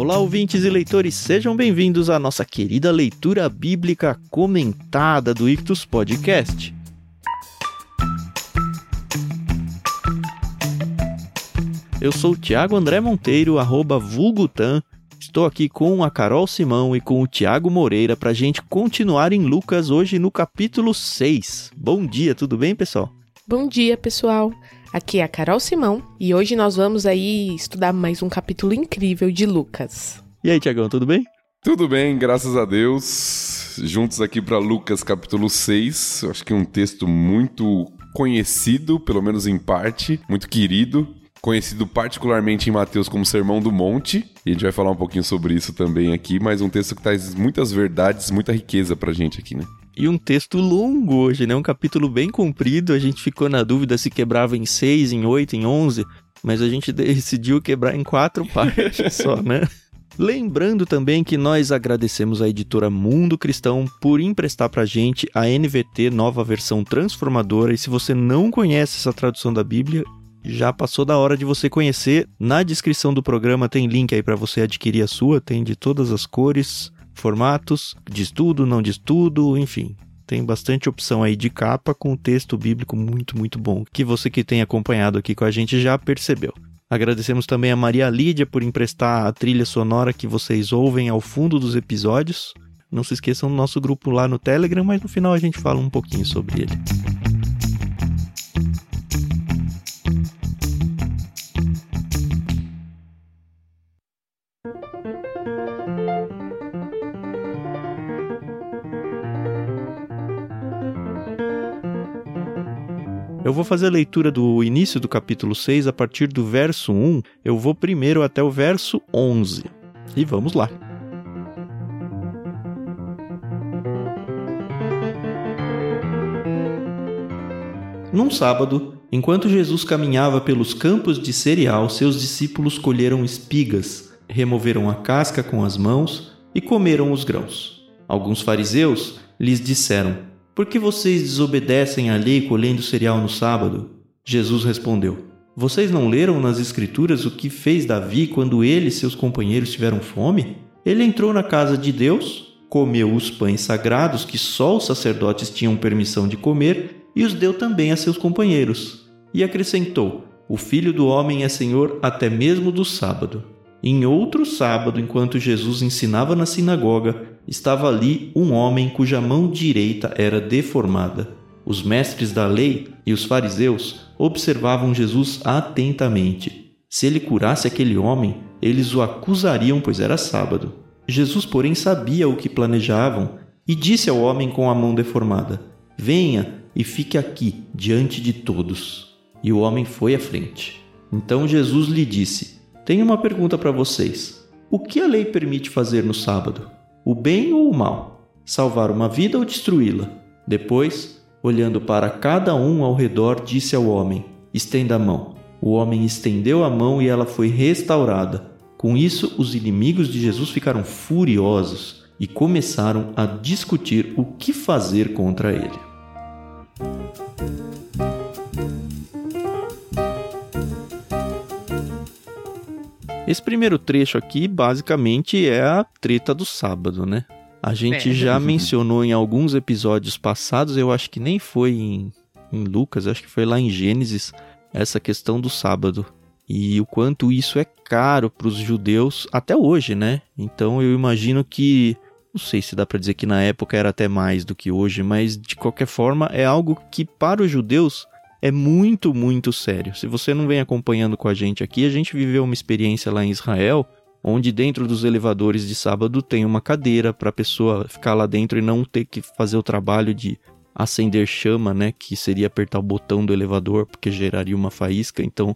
Olá, ouvintes e leitores, sejam bem-vindos à nossa querida leitura bíblica comentada do Ictus Podcast. Eu sou o Thiago André Monteiro, arroba Vulgutan. Estou aqui com a Carol Simão e com o Tiago Moreira para a gente continuar em Lucas hoje no capítulo 6. Bom dia, tudo bem, pessoal? Bom dia, pessoal. Aqui é a Carol Simão e hoje nós vamos aí estudar mais um capítulo incrível de Lucas. E aí, Tiagão, tudo bem? Tudo bem, graças a Deus. Juntos aqui para Lucas capítulo 6. Acho que um texto muito conhecido, pelo menos em parte, muito querido, conhecido particularmente em Mateus como Sermão do Monte. E a gente vai falar um pouquinho sobre isso também aqui, mas um texto que traz muitas verdades, muita riqueza pra gente aqui, né? E um texto longo hoje, né? Um capítulo bem comprido. A gente ficou na dúvida se quebrava em seis, em oito, em onze, mas a gente decidiu quebrar em quatro partes só, né? Lembrando também que nós agradecemos a editora Mundo Cristão por emprestar pra gente a NVT nova versão transformadora. E se você não conhece essa tradução da Bíblia, já passou da hora de você conhecer. Na descrição do programa tem link aí para você adquirir a sua, tem de todas as cores, formatos, de estudo, não de estudo, enfim. Tem bastante opção aí de capa com texto bíblico muito, muito bom, que você que tem acompanhado aqui com a gente já percebeu. Agradecemos também a Maria Lídia por emprestar a trilha sonora que vocês ouvem ao fundo dos episódios. Não se esqueçam do nosso grupo lá no Telegram, mas no final a gente fala um pouquinho sobre ele. Eu vou fazer a leitura do início do capítulo 6 a partir do verso 1. Eu vou primeiro até o verso 11. E vamos lá. Num sábado, enquanto Jesus caminhava pelos campos de cereal, seus discípulos colheram espigas, removeram a casca com as mãos e comeram os grãos. Alguns fariseus lhes disseram: por que vocês desobedecem à lei colhendo cereal no sábado? Jesus respondeu: Vocês não leram nas Escrituras o que fez Davi quando ele e seus companheiros tiveram fome? Ele entrou na casa de Deus, comeu os pães sagrados que só os sacerdotes tinham permissão de comer e os deu também a seus companheiros. E acrescentou: O filho do homem é senhor até mesmo do sábado. Em outro sábado, enquanto Jesus ensinava na sinagoga, estava ali um homem cuja mão direita era deformada. Os mestres da lei e os fariseus observavam Jesus atentamente. Se ele curasse aquele homem, eles o acusariam, pois era sábado. Jesus, porém, sabia o que planejavam e disse ao homem com a mão deformada: Venha e fique aqui diante de todos. E o homem foi à frente. Então Jesus lhe disse: tenho uma pergunta para vocês. O que a lei permite fazer no sábado? O bem ou o mal? Salvar uma vida ou destruí-la? Depois, olhando para cada um ao redor, disse ao homem: Estenda a mão. O homem estendeu a mão e ela foi restaurada. Com isso, os inimigos de Jesus ficaram furiosos e começaram a discutir o que fazer contra ele. Esse primeiro trecho aqui, basicamente, é a treta do sábado, né? A gente é. já mencionou em alguns episódios passados, eu acho que nem foi em, em Lucas, acho que foi lá em Gênesis, essa questão do sábado. E o quanto isso é caro para os judeus até hoje, né? Então eu imagino que. Não sei se dá para dizer que na época era até mais do que hoje, mas de qualquer forma é algo que para os judeus é muito, muito sério. Se você não vem acompanhando com a gente aqui, a gente viveu uma experiência lá em Israel, onde dentro dos elevadores de sábado tem uma cadeira para a pessoa ficar lá dentro e não ter que fazer o trabalho de acender chama, né, que seria apertar o botão do elevador, porque geraria uma faísca. Então,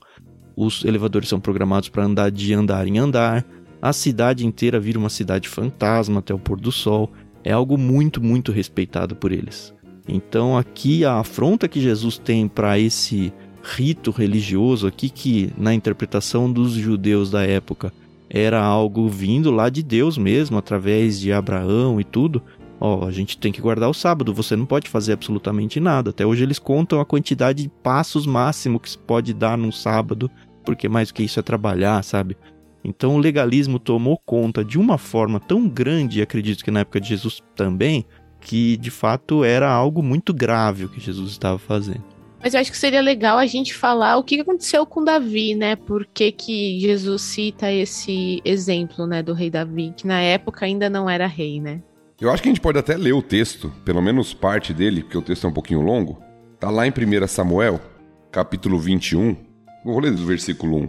os elevadores são programados para andar de andar em andar. A cidade inteira vira uma cidade fantasma até o pôr do sol. É algo muito, muito respeitado por eles. Então aqui a afronta que Jesus tem para esse rito religioso aqui que na interpretação dos judeus da época era algo vindo lá de Deus mesmo, através de Abraão e tudo. Ó, a gente tem que guardar o sábado, você não pode fazer absolutamente nada. Até hoje eles contam a quantidade de passos máximo que se pode dar num sábado, porque mais do que isso é trabalhar, sabe? Então o legalismo tomou conta de uma forma tão grande, e acredito que na época de Jesus também, que de fato era algo muito grave o que Jesus estava fazendo. Mas eu acho que seria legal a gente falar o que aconteceu com Davi, né? Por que, que Jesus cita esse exemplo, né, do rei Davi, que na época ainda não era rei, né? Eu acho que a gente pode até ler o texto, pelo menos parte dele, porque o texto é um pouquinho longo. Tá lá em 1 Samuel, capítulo 21. Vou ler do versículo 1.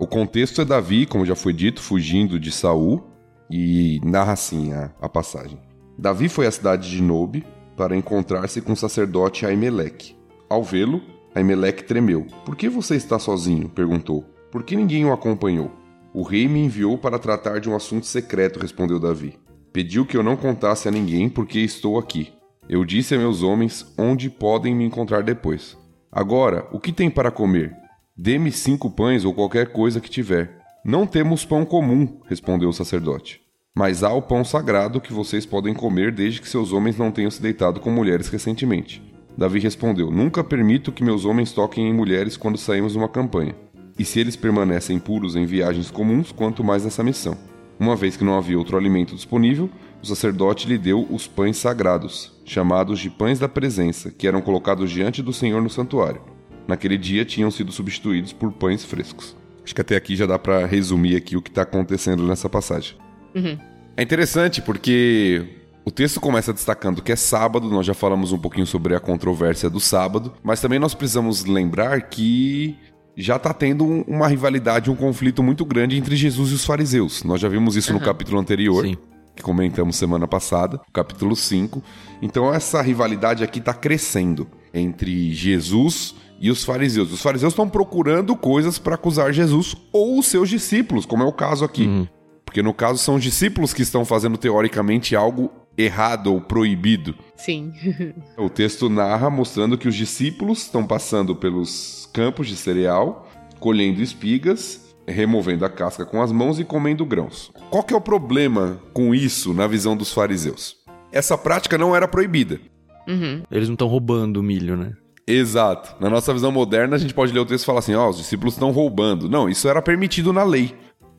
O contexto é Davi, como já foi dito, fugindo de Saul, e narra assim a, a passagem. Davi foi à cidade de Nobe para encontrar-se com o sacerdote Aimeleque. Ao vê-lo, Aimeleque tremeu. Por que você está sozinho? perguntou. Por que ninguém o acompanhou? O rei me enviou para tratar de um assunto secreto, respondeu Davi. Pediu que eu não contasse a ninguém porque estou aqui. Eu disse a meus homens onde podem me encontrar depois. Agora, o que tem para comer? Dê-me cinco pães ou qualquer coisa que tiver. Não temos pão comum, respondeu o sacerdote. Mas há o pão sagrado que vocês podem comer desde que seus homens não tenham se deitado com mulheres recentemente. Davi respondeu: Nunca permito que meus homens toquem em mulheres quando saímos numa campanha. E se eles permanecem puros em viagens comuns, quanto mais nessa missão. Uma vez que não havia outro alimento disponível, o sacerdote lhe deu os pães sagrados, chamados de pães da presença, que eram colocados diante do Senhor no santuário. Naquele dia tinham sido substituídos por pães frescos. Acho que até aqui já dá para resumir aqui o que está acontecendo nessa passagem. Uhum. É interessante porque o texto começa destacando que é sábado, nós já falamos um pouquinho sobre a controvérsia do sábado, mas também nós precisamos lembrar que já está tendo uma rivalidade, um conflito muito grande entre Jesus e os fariseus. Nós já vimos isso uhum. no capítulo anterior. Sim. Que comentamos semana passada, capítulo 5. Então, essa rivalidade aqui está crescendo entre Jesus e os fariseus. Os fariseus estão procurando coisas para acusar Jesus ou os seus discípulos, como é o caso aqui. Uhum. Porque no caso são os discípulos que estão fazendo teoricamente algo errado ou proibido. Sim. o texto narra mostrando que os discípulos estão passando pelos campos de cereal, colhendo espigas, removendo a casca com as mãos e comendo grãos. Qual que é o problema com isso na visão dos fariseus? Essa prática não era proibida. Uhum. Eles não estão roubando milho, né? Exato. Na nossa visão moderna, a gente pode ler o texto e falar assim: ó, oh, os discípulos estão roubando. Não, isso era permitido na lei.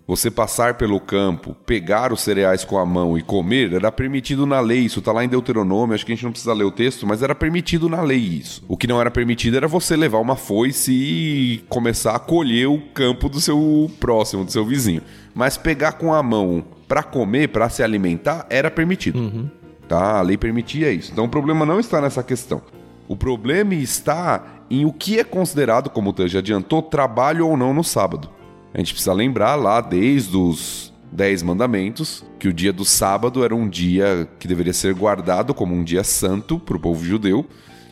Você passar pelo campo, pegar os cereais com a mão e comer, era permitido na lei. Isso está lá em Deuteronômio, acho que a gente não precisa ler o texto, mas era permitido na lei isso. O que não era permitido era você levar uma foice e começar a colher o campo do seu próximo, do seu vizinho. Mas pegar com a mão para comer, para se alimentar, era permitido. Uhum. Tá? A lei permitia isso. Então o problema não está nessa questão. O problema está em o que é considerado, como o Tanja adiantou, trabalho ou não no sábado. A gente precisa lembrar lá desde os Dez Mandamentos que o dia do sábado era um dia que deveria ser guardado como um dia santo para o povo judeu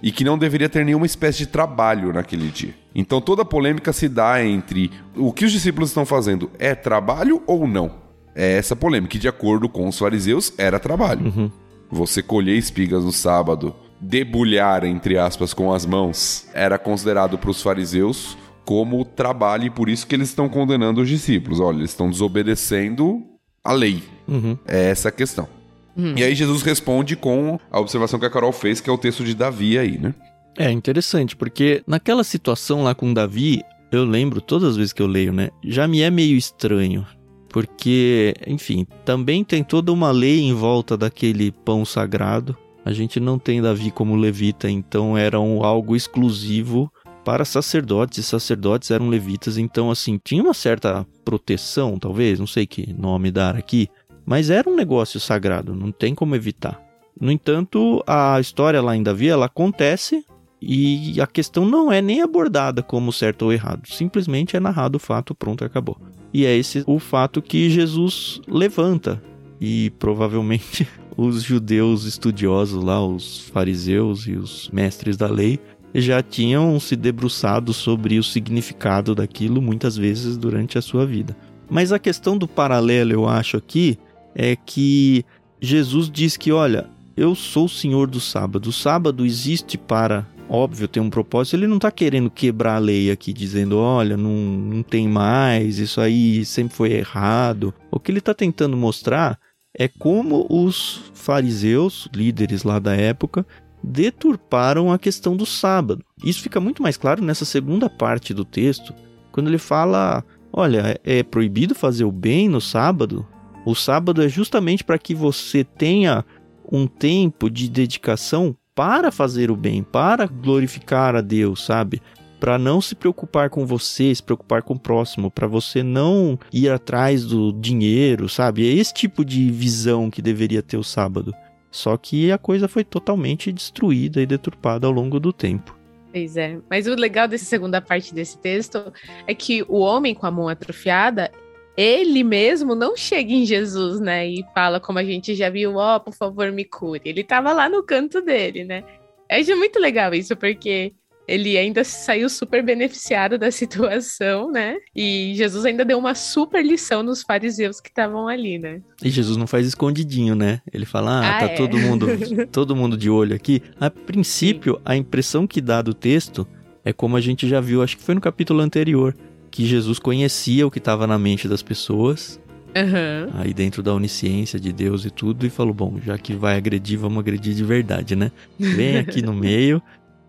e que não deveria ter nenhuma espécie de trabalho naquele dia. Então toda a polêmica se dá entre o que os discípulos estão fazendo é trabalho ou não. É essa polêmica, que de acordo com os fariseus era trabalho. Uhum. Você colher espigas no sábado, debulhar, entre aspas, com as mãos, era considerado para os fariseus como trabalho e por isso que eles estão condenando os discípulos. Olha, eles estão desobedecendo a lei. Uhum. É essa a questão. Uhum. E aí Jesus responde com a observação que a Carol fez, que é o texto de Davi aí, né? É interessante, porque naquela situação lá com Davi, eu lembro todas as vezes que eu leio, né? Já me é meio estranho. Porque, enfim, também tem toda uma lei em volta daquele pão sagrado. A gente não tem Davi como levita, então era um, algo exclusivo para sacerdotes, e sacerdotes eram levitas, então assim, tinha uma certa proteção, talvez, não sei que nome dar aqui, mas era um negócio sagrado, não tem como evitar. No entanto, a história lá em Davi, ela acontece e a questão não é nem abordada como certo ou errado, simplesmente é narrado o fato, pronto, acabou. E é esse o fato que Jesus levanta e provavelmente os judeus estudiosos lá, os fariseus e os mestres da lei, já tinham se debruçado sobre o significado daquilo muitas vezes durante a sua vida. Mas a questão do paralelo, eu acho aqui, é que Jesus diz que, olha, eu sou o Senhor do sábado. O sábado existe para, óbvio, tem um propósito. Ele não está querendo quebrar a lei aqui, dizendo, olha, não, não tem mais, isso aí sempre foi errado. O que ele está tentando mostrar é como os fariseus, líderes lá da época, deturparam a questão do sábado. Isso fica muito mais claro nessa segunda parte do texto, quando ele fala: olha, é proibido fazer o bem no sábado. O sábado é justamente para que você tenha um tempo de dedicação para fazer o bem, para glorificar a Deus, sabe? Para não se preocupar com você, se preocupar com o próximo, para você não ir atrás do dinheiro, sabe? É esse tipo de visão que deveria ter o sábado. Só que a coisa foi totalmente destruída e deturpada ao longo do tempo. Pois é. Mas o legal dessa segunda parte desse texto é que o homem com a mão atrofiada, ele mesmo não chega em Jesus, né? E fala, como a gente já viu, ó, oh, por favor, me cure. Ele tava lá no canto dele, né? É muito legal isso, porque ele ainda saiu super beneficiado da situação, né? E Jesus ainda deu uma super lição nos fariseus que estavam ali, né? E Jesus não faz escondidinho, né? Ele fala: "Ah, ah tá é. todo mundo, todo mundo de olho aqui". A princípio, Sim. a impressão que dá do texto é como a gente já viu, acho que foi no capítulo anterior, que Jesus conhecia o que estava na mente das pessoas. Uhum. Aí dentro da onisciência de Deus e tudo, e falou: bom, já que vai agredir, vamos agredir de verdade, né? Vem aqui no meio.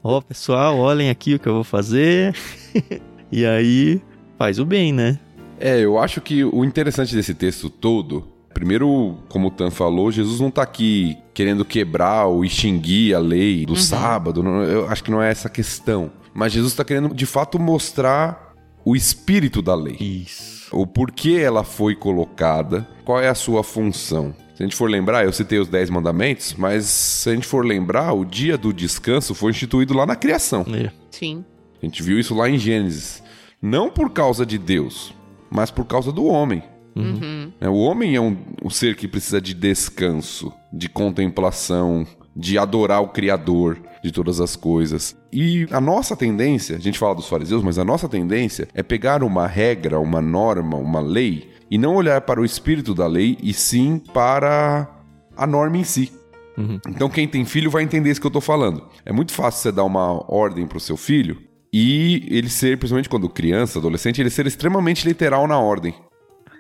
Ó, oh, pessoal, olhem aqui o que eu vou fazer. e aí faz o bem, né? É, eu acho que o interessante desse texto todo Primeiro, como o Tan falou, Jesus não está aqui querendo quebrar ou extinguir a lei do uhum. sábado. Não, eu acho que não é essa a questão. Mas Jesus está querendo, de fato, mostrar o espírito da lei. Isso. O porquê ela foi colocada, qual é a sua função. Se a gente for lembrar, eu citei os Dez Mandamentos, mas se a gente for lembrar, o dia do descanso foi instituído lá na criação. É. Sim. A gente viu isso lá em Gênesis. Não por causa de Deus, mas por causa do homem. Uhum. É, o homem é um, um ser que precisa de descanso, de contemplação, de adorar o Criador de todas as coisas. E a nossa tendência, a gente fala dos fariseus, mas a nossa tendência é pegar uma regra, uma norma, uma lei e não olhar para o espírito da lei e sim para a norma em si. Uhum. Então quem tem filho vai entender isso que eu estou falando. É muito fácil você dar uma ordem para o seu filho e ele ser, principalmente quando criança, adolescente, ele ser extremamente literal na ordem.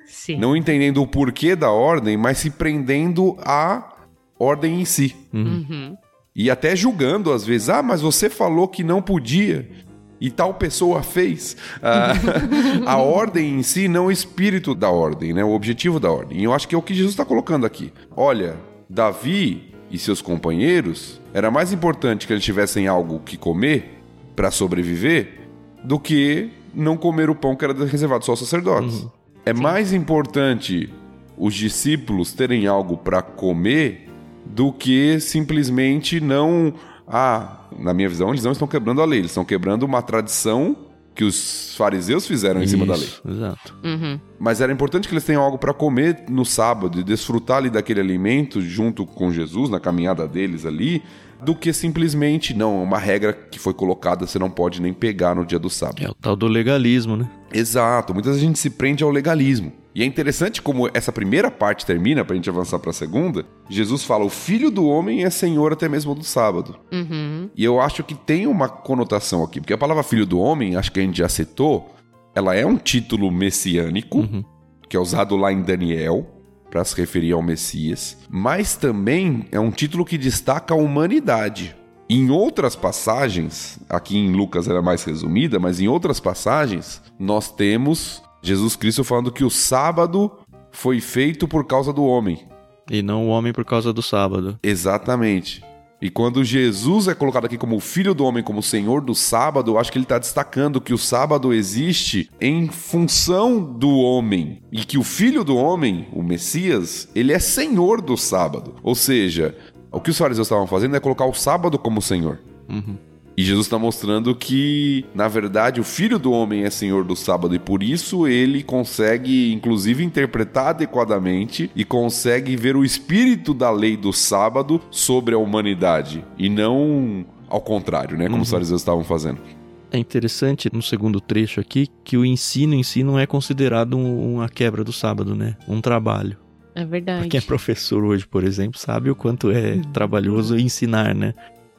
Sim. Não entendendo o porquê da ordem, mas se prendendo à ordem em si. Uhum. uhum. E até julgando às vezes, ah, mas você falou que não podia e tal pessoa fez. Ah, a ordem em si, não o espírito da ordem, né? o objetivo da ordem. E eu acho que é o que Jesus está colocando aqui. Olha, Davi e seus companheiros, era mais importante que eles tivessem algo que comer para sobreviver do que não comer o pão que era reservado só aos sacerdotes. Uhum. É Sim. mais importante os discípulos terem algo para comer do que simplesmente não. Ah, na minha visão, eles não estão quebrando a lei, eles estão quebrando uma tradição que os fariseus fizeram Isso, em cima da lei. Exato. Uhum. Mas era importante que eles tenham algo para comer no sábado e desfrutar ali daquele alimento junto com Jesus na caminhada deles ali, do que simplesmente não, uma regra que foi colocada, você não pode nem pegar no dia do sábado. É o tal do legalismo, né? Exato, muitas vezes a gente se prende ao legalismo. E é interessante como essa primeira parte termina, para a gente avançar para a segunda. Jesus fala: o filho do homem é senhor até mesmo do sábado. Uhum. E eu acho que tem uma conotação aqui, porque a palavra filho do homem, acho que a gente já citou, ela é um título messiânico, uhum. que é usado lá em Daniel para se referir ao Messias, mas também é um título que destaca a humanidade. Em outras passagens, aqui em Lucas era mais resumida, mas em outras passagens, nós temos Jesus Cristo falando que o sábado foi feito por causa do homem. E não o homem por causa do sábado. Exatamente. E quando Jesus é colocado aqui como filho do homem, como senhor do sábado, eu acho que ele está destacando que o sábado existe em função do homem. E que o filho do homem, o Messias, ele é senhor do sábado. Ou seja, o que os fariseus estavam fazendo é colocar o sábado como senhor. Uhum. E Jesus está mostrando que, na verdade, o Filho do Homem é Senhor do sábado e por isso ele consegue, inclusive, interpretar adequadamente e consegue ver o espírito da lei do sábado sobre a humanidade e não ao contrário, né? Como uhum. os fariseus estavam fazendo. É interessante no segundo trecho aqui que o ensino em si não é considerado uma quebra do sábado, né? Um trabalho. É verdade. Quem é professor hoje, por exemplo, sabe o quanto é uhum. trabalhoso ensinar, né?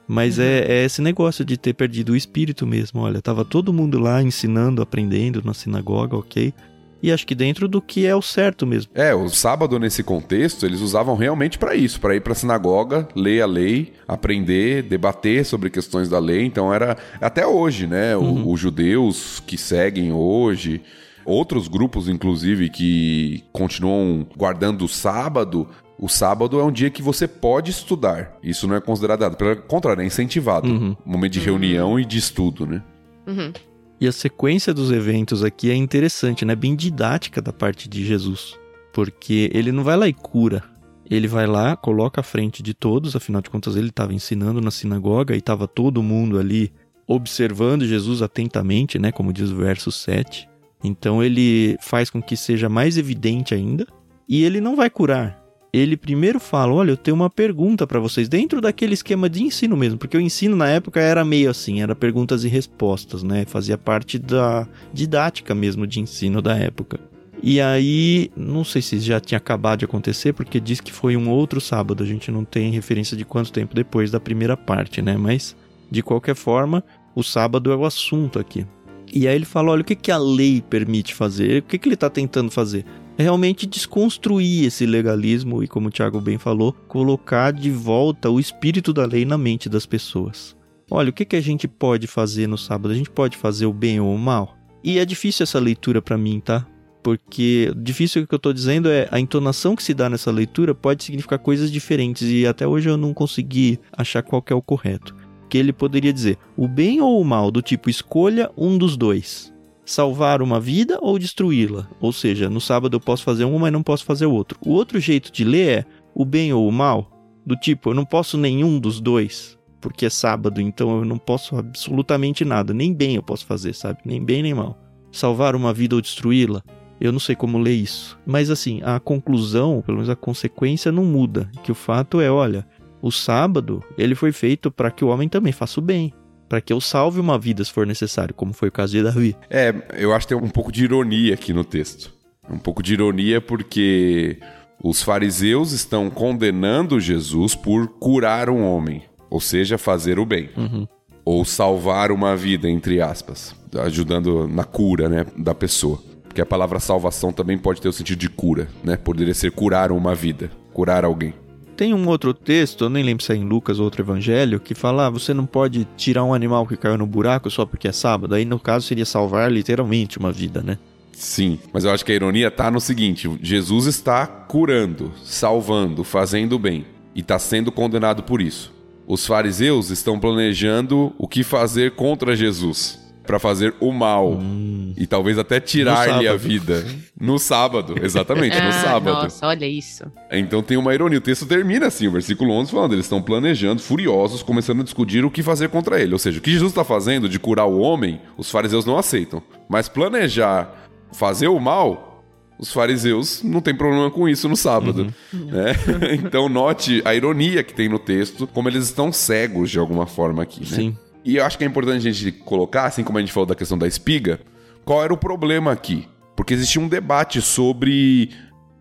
Mas uhum. é, é, esse negócio de ter perdido o espírito mesmo. Olha, tava todo mundo lá ensinando, aprendendo na sinagoga, ok? E acho que dentro do que é o certo mesmo. É, o sábado nesse contexto, eles usavam realmente para isso, para ir para a sinagoga, ler a lei, aprender, debater sobre questões da lei. Então era até hoje, né? Uhum. Os judeus que seguem hoje, Outros grupos, inclusive, que continuam guardando o sábado, o sábado é um dia que você pode estudar. Isso não é considerado, pelo contrário, é incentivado. Uhum. Momento de reunião e de estudo, né? Uhum. E a sequência dos eventos aqui é interessante, né? Bem didática da parte de Jesus. Porque ele não vai lá e cura. Ele vai lá, coloca à frente de todos, afinal de contas ele estava ensinando na sinagoga e estava todo mundo ali observando Jesus atentamente, né? Como diz o verso 7. Então ele faz com que seja mais evidente ainda. E ele não vai curar. Ele primeiro fala: Olha, eu tenho uma pergunta para vocês, dentro daquele esquema de ensino mesmo, porque o ensino na época era meio assim, era perguntas e respostas, né? Fazia parte da didática mesmo de ensino da época. E aí, não sei se já tinha acabado de acontecer, porque diz que foi um outro sábado, a gente não tem referência de quanto tempo depois da primeira parte, né? Mas, de qualquer forma, o sábado é o assunto aqui. E aí ele fala: olha, o que, que a lei permite fazer? O que, que ele está tentando fazer? Realmente desconstruir esse legalismo e, como o Tiago bem falou, colocar de volta o espírito da lei na mente das pessoas. Olha, o que, que a gente pode fazer no sábado? A gente pode fazer o bem ou o mal? E é difícil essa leitura para mim, tá? Porque difícil o que eu tô dizendo é a entonação que se dá nessa leitura pode significar coisas diferentes e até hoje eu não consegui achar qual é o correto. Que ele poderia dizer o bem ou o mal, do tipo escolha um dos dois salvar uma vida ou destruí-la. Ou seja, no sábado eu posso fazer um, mas não posso fazer o outro. O outro jeito de ler é o bem ou o mal, do tipo, eu não posso nenhum dos dois, porque é sábado, então eu não posso absolutamente nada. Nem bem eu posso fazer, sabe? Nem bem nem mal. Salvar uma vida ou destruí-la. Eu não sei como ler isso. Mas assim, a conclusão, pelo menos a consequência, não muda. Que o fato é, olha, o sábado ele foi feito para que o homem também faça o bem para que eu salve uma vida se for necessário, como foi o caso de Davi. É, eu acho que tem um pouco de ironia aqui no texto. Um pouco de ironia porque os fariseus estão condenando Jesus por curar um homem, ou seja, fazer o bem. Uhum. Ou salvar uma vida, entre aspas, ajudando na cura né, da pessoa. Porque a palavra salvação também pode ter o sentido de cura, né? Poderia ser curar uma vida, curar alguém. Tem um outro texto, eu nem lembro se é em Lucas ou outro evangelho, que fala: ah, você não pode tirar um animal que caiu no buraco só porque é sábado. Aí no caso seria salvar literalmente uma vida, né? Sim, mas eu acho que a ironia tá no seguinte: Jesus está curando, salvando, fazendo bem e está sendo condenado por isso. Os fariseus estão planejando o que fazer contra Jesus para fazer o mal Hum. e talvez até tirar-lhe a vida no sábado, exatamente, no Ah, sábado. Nossa, olha isso. Então tem uma ironia. O texto termina assim, o versículo 11 falando, eles estão planejando, furiosos, começando a discutir o que fazer contra ele. Ou seja, o que Jesus está fazendo de curar o homem, os fariseus não aceitam. Mas planejar fazer o mal, os fariseus não tem problema com isso no sábado. né? então note a ironia que tem no texto, como eles estão cegos de alguma forma aqui. Né? Sim. E eu acho que é importante a gente colocar, assim como a gente falou da questão da espiga, qual era o problema aqui? Porque existia um debate sobre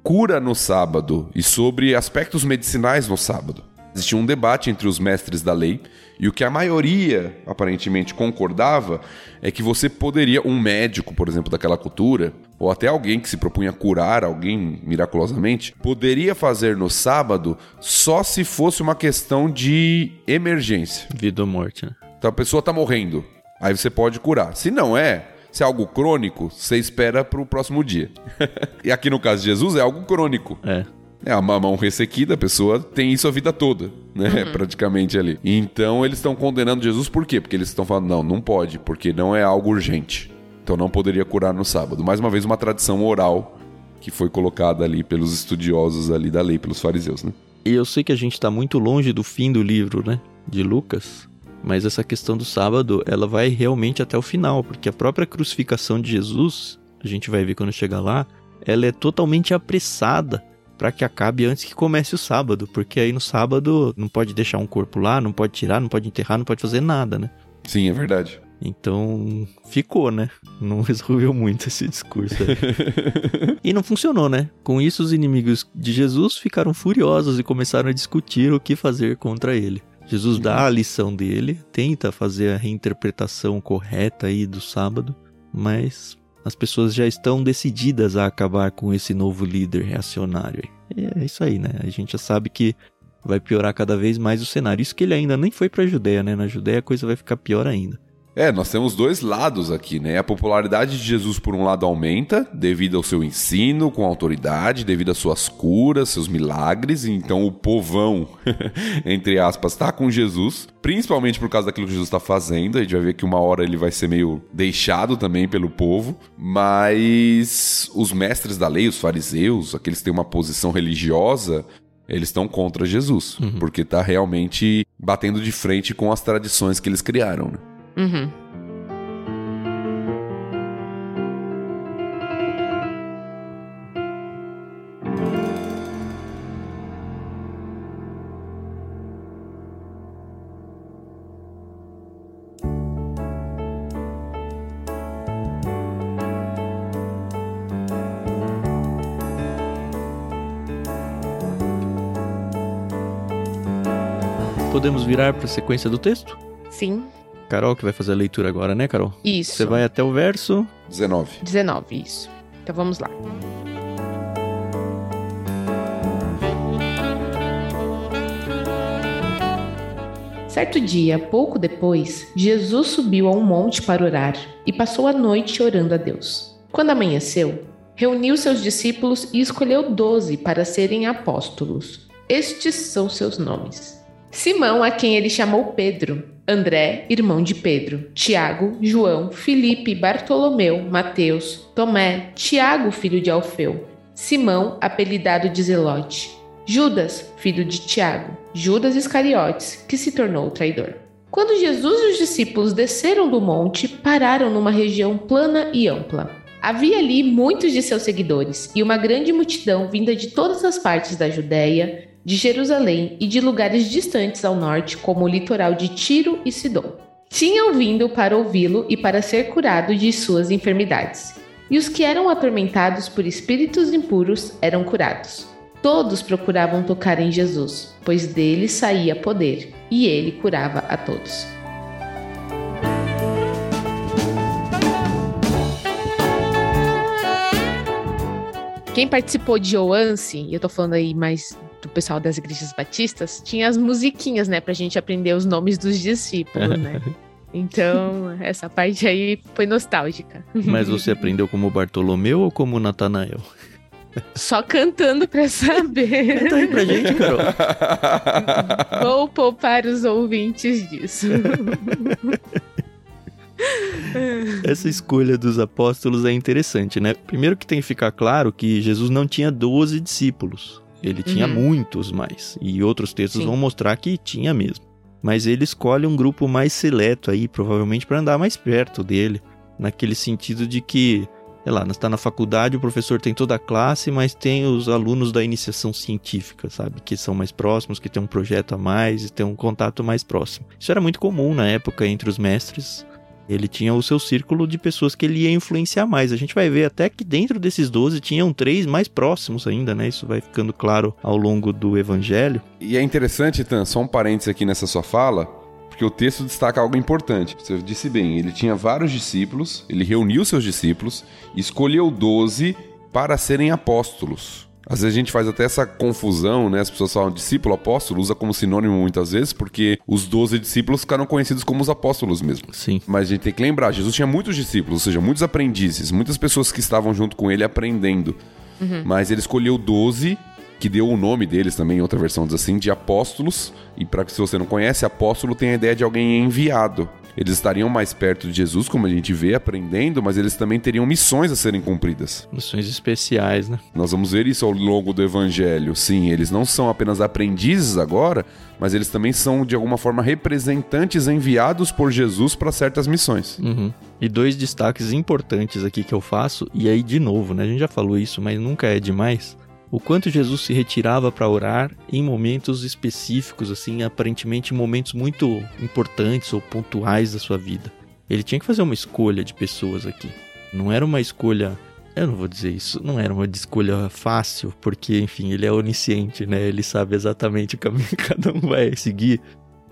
cura no sábado e sobre aspectos medicinais no sábado. Existia um debate entre os mestres da lei e o que a maioria aparentemente concordava é que você poderia, um médico, por exemplo, daquela cultura, ou até alguém que se propunha curar alguém miraculosamente, poderia fazer no sábado só se fosse uma questão de emergência. Vida ou morte, né? Então a pessoa tá morrendo. Aí você pode curar. Se não é, se é algo crônico, você espera pro próximo dia. e aqui no caso de Jesus é algo crônico. É. É uma mão ressequida, a pessoa tem isso a vida toda, né? Praticamente ali. Então eles estão condenando Jesus por quê? Porque eles estão falando, não, não pode, porque não é algo urgente. Então não poderia curar no sábado. Mais uma vez, uma tradição oral que foi colocada ali pelos estudiosos ali da lei, pelos fariseus, né? E eu sei que a gente tá muito longe do fim do livro, né? De Lucas. Mas essa questão do sábado, ela vai realmente até o final, porque a própria crucificação de Jesus, a gente vai ver quando chegar lá, ela é totalmente apressada para que acabe antes que comece o sábado, porque aí no sábado não pode deixar um corpo lá, não pode tirar, não pode enterrar, não pode fazer nada, né? Sim, é verdade. Então, ficou, né? Não resolveu muito esse discurso e não funcionou, né? Com isso, os inimigos de Jesus ficaram furiosos e começaram a discutir o que fazer contra ele. Jesus dá a lição dele, tenta fazer a reinterpretação correta aí do sábado, mas as pessoas já estão decididas a acabar com esse novo líder reacionário. E é isso aí, né? A gente já sabe que vai piorar cada vez mais o cenário. Isso que ele ainda nem foi pra Judéia, né? Na Judéia a coisa vai ficar pior ainda. É, nós temos dois lados aqui, né? A popularidade de Jesus, por um lado, aumenta devido ao seu ensino com autoridade, devido às suas curas, seus milagres. Então, o povão, entre aspas, está com Jesus, principalmente por causa daquilo que Jesus está fazendo. A gente vai ver que uma hora ele vai ser meio deixado também pelo povo. Mas os mestres da lei, os fariseus, aqueles que têm uma posição religiosa, eles estão contra Jesus, uhum. porque está realmente batendo de frente com as tradições que eles criaram. Né? Uhum. Podemos virar para a sequência do texto? Sim. Carol que vai fazer a leitura agora, né, Carol? Isso. Você vai até o verso 19. 19, isso. Então vamos lá. Certo dia, pouco depois, Jesus subiu a um monte para orar e passou a noite orando a Deus. Quando amanheceu, reuniu seus discípulos e escolheu doze para serem apóstolos. Estes são seus nomes: Simão, a quem ele chamou Pedro, André, irmão de Pedro, Tiago, João, Filipe, Bartolomeu, Mateus, Tomé, Tiago, filho de Alfeu, Simão, apelidado de Zelote, Judas, filho de Tiago, Judas Iscariotes, que se tornou o traidor. Quando Jesus e os discípulos desceram do monte, pararam numa região plana e ampla. Havia ali muitos de seus seguidores e uma grande multidão vinda de todas as partes da Judéia, de Jerusalém e de lugares distantes ao norte, como o litoral de Tiro e Sidom. Tinham vindo para ouvi-lo e para ser curado de suas enfermidades. E os que eram atormentados por espíritos impuros eram curados. Todos procuravam tocar em Jesus, pois dele saía poder, e ele curava a todos. Quem participou de Oance, eu tô falando aí mais do pessoal das igrejas batistas, tinha as musiquinhas, né, pra gente aprender os nomes dos discípulos, né? Então, essa parte aí foi nostálgica. Mas você aprendeu como Bartolomeu ou como Natanael? Só cantando pra saber. Canta aí pra gente, Carol. Vou poupar os ouvintes disso. Essa escolha dos apóstolos é interessante, né? Primeiro que tem que ficar claro que Jesus não tinha 12 discípulos. Ele tinha uhum. muitos mais. E outros textos Sim. vão mostrar que tinha mesmo. Mas ele escolhe um grupo mais seleto aí, provavelmente para andar mais perto dele. Naquele sentido de que, sei lá, está na faculdade, o professor tem toda a classe, mas tem os alunos da iniciação científica, sabe? Que são mais próximos, que tem um projeto a mais e tem um contato mais próximo. Isso era muito comum na época entre os mestres ele tinha o seu círculo de pessoas que ele ia influenciar mais. A gente vai ver até que dentro desses 12 tinham três mais próximos ainda, né? Isso vai ficando claro ao longo do evangelho. E é interessante, Tan, só um parênteses aqui nessa sua fala, porque o texto destaca algo importante. Você disse bem, ele tinha vários discípulos, ele reuniu seus discípulos, escolheu 12 para serem apóstolos. Às vezes a gente faz até essa confusão, né? As pessoas falam discípulo, apóstolo, usa como sinônimo muitas vezes, porque os doze discípulos ficaram conhecidos como os apóstolos mesmo. Sim. Mas a gente tem que lembrar, Jesus tinha muitos discípulos, ou seja, muitos aprendizes, muitas pessoas que estavam junto com ele aprendendo. Uhum. Mas ele escolheu doze que deu o nome deles também, outra versão diz assim, de apóstolos. E para que se você não conhece, apóstolo tem a ideia de alguém enviado. Eles estariam mais perto de Jesus, como a gente vê, aprendendo, mas eles também teriam missões a serem cumpridas. Missões especiais, né? Nós vamos ver isso ao longo do evangelho. Sim, eles não são apenas aprendizes agora, mas eles também são, de alguma forma, representantes enviados por Jesus para certas missões. Uhum. E dois destaques importantes aqui que eu faço, e aí de novo, né? A gente já falou isso, mas nunca é demais o quanto Jesus se retirava para orar em momentos específicos, assim, aparentemente momentos muito importantes ou pontuais da sua vida. Ele tinha que fazer uma escolha de pessoas aqui. Não era uma escolha. Eu não vou dizer isso, não era uma escolha fácil, porque, enfim, ele é onisciente, né? Ele sabe exatamente o caminho que cada um vai seguir.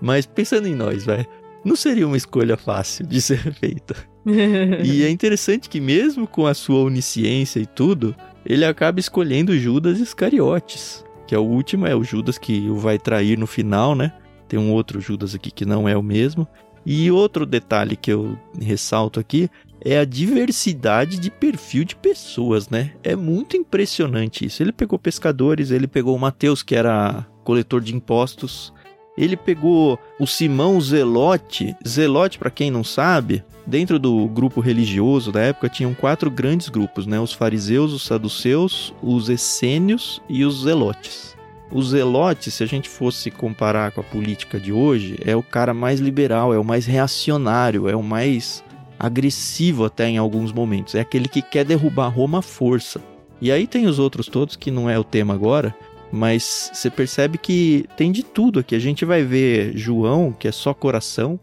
Mas pensando em nós, vai. Não seria uma escolha fácil de ser feita. e é interessante que, mesmo com a sua onisciência e tudo, ele acaba escolhendo Judas Iscariotes, que é o último, é o Judas que o vai trair no final, né? Tem um outro Judas aqui que não é o mesmo. E outro detalhe que eu ressalto aqui é a diversidade de perfil de pessoas, né? É muito impressionante isso. Ele pegou pescadores, ele pegou o Mateus, que era coletor de impostos, ele pegou o Simão Zelote. Zelote, para quem não sabe, dentro do grupo religioso da época tinham quatro grandes grupos, né? Os fariseus, os saduceus, os essênios e os zelotes. O zelote, se a gente fosse comparar com a política de hoje, é o cara mais liberal, é o mais reacionário, é o mais agressivo até em alguns momentos. É aquele que quer derrubar Roma à força. E aí tem os outros todos que não é o tema agora, mas você percebe que tem de tudo aqui. A gente vai ver João, que é só coração,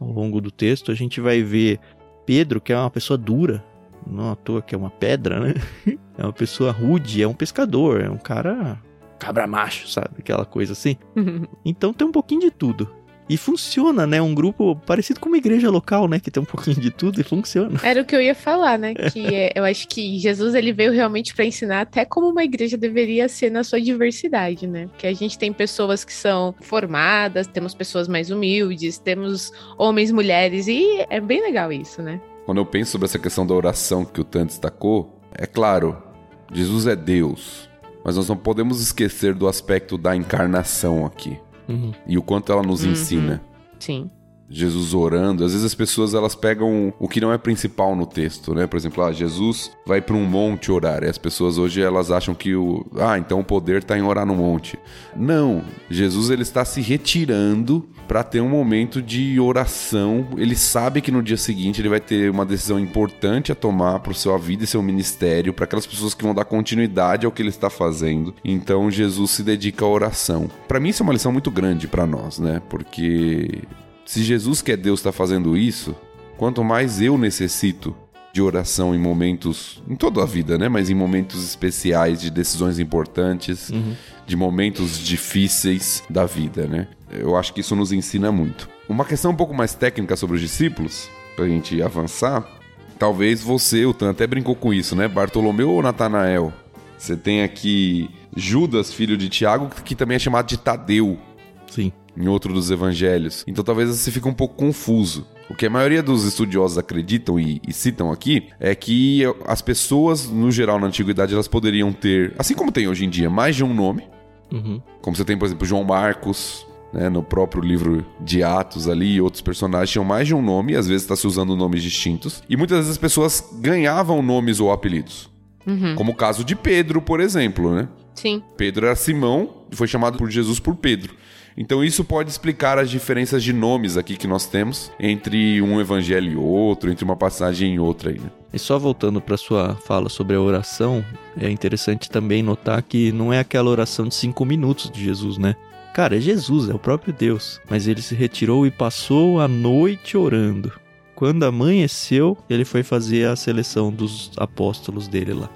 ao longo do texto. A gente vai ver Pedro, que é uma pessoa dura, não à toa que é uma pedra, né? É uma pessoa rude, é um pescador, é um cara cabra macho, sabe? Aquela coisa assim. então tem um pouquinho de tudo. E funciona, né? Um grupo parecido com uma igreja local, né? Que tem um pouquinho de tudo e funciona. Era o que eu ia falar, né? Que é, eu acho que Jesus ele veio realmente para ensinar até como uma igreja deveria ser na sua diversidade, né? Porque a gente tem pessoas que são formadas, temos pessoas mais humildes, temos homens, mulheres, e é bem legal isso, né? Quando eu penso sobre essa questão da oração que o Tan destacou, é claro, Jesus é Deus, mas nós não podemos esquecer do aspecto da encarnação aqui. Uhum. E o quanto ela nos uhum. ensina. Sim. Jesus orando. Às vezes as pessoas elas pegam o que não é principal no texto, né? Por exemplo, ah, Jesus vai para um monte orar. E as pessoas hoje elas acham que o ah, então o poder está em orar no monte. Não, Jesus ele está se retirando para ter um momento de oração. Ele sabe que no dia seguinte ele vai ter uma decisão importante a tomar para sua vida e seu ministério, para aquelas pessoas que vão dar continuidade ao que ele está fazendo. Então Jesus se dedica à oração. Para mim isso é uma lição muito grande para nós, né? Porque se Jesus que é Deus está fazendo isso, quanto mais eu necessito de oração em momentos, em toda a vida, né? Mas em momentos especiais, de decisões importantes, uhum. De momentos difíceis da vida, né? Eu acho que isso nos ensina muito. Uma questão um pouco mais técnica sobre os discípulos, pra gente avançar, talvez você, o Tan, até brincou com isso, né? Bartolomeu ou Natanael? Você tem aqui Judas, filho de Tiago, que também é chamado de Tadeu. Sim em outro dos evangelhos. Então talvez você fique um pouco confuso. O que a maioria dos estudiosos acreditam e, e, citam aqui é que as pessoas, no geral, na antiguidade, elas poderiam ter, assim como tem hoje em dia, mais de um nome. Uhum. Como você tem, por exemplo, João Marcos, né, no próprio livro de Atos ali, outros personagens tinham mais de um nome, e às vezes está se usando nomes distintos. E muitas vezes as pessoas ganhavam nomes ou apelidos. Uhum. Como o caso de Pedro, por exemplo, né? Sim. Pedro era Simão, foi chamado por Jesus por Pedro. Então isso pode explicar as diferenças de nomes aqui que nós temos entre um evangelho e outro, entre uma passagem e outra aí, né? E só voltando para sua fala sobre a oração, é interessante também notar que não é aquela oração de cinco minutos de Jesus, né? Cara, é Jesus, é o próprio Deus. Mas ele se retirou e passou a noite orando. Quando amanheceu, ele foi fazer a seleção dos apóstolos dele lá.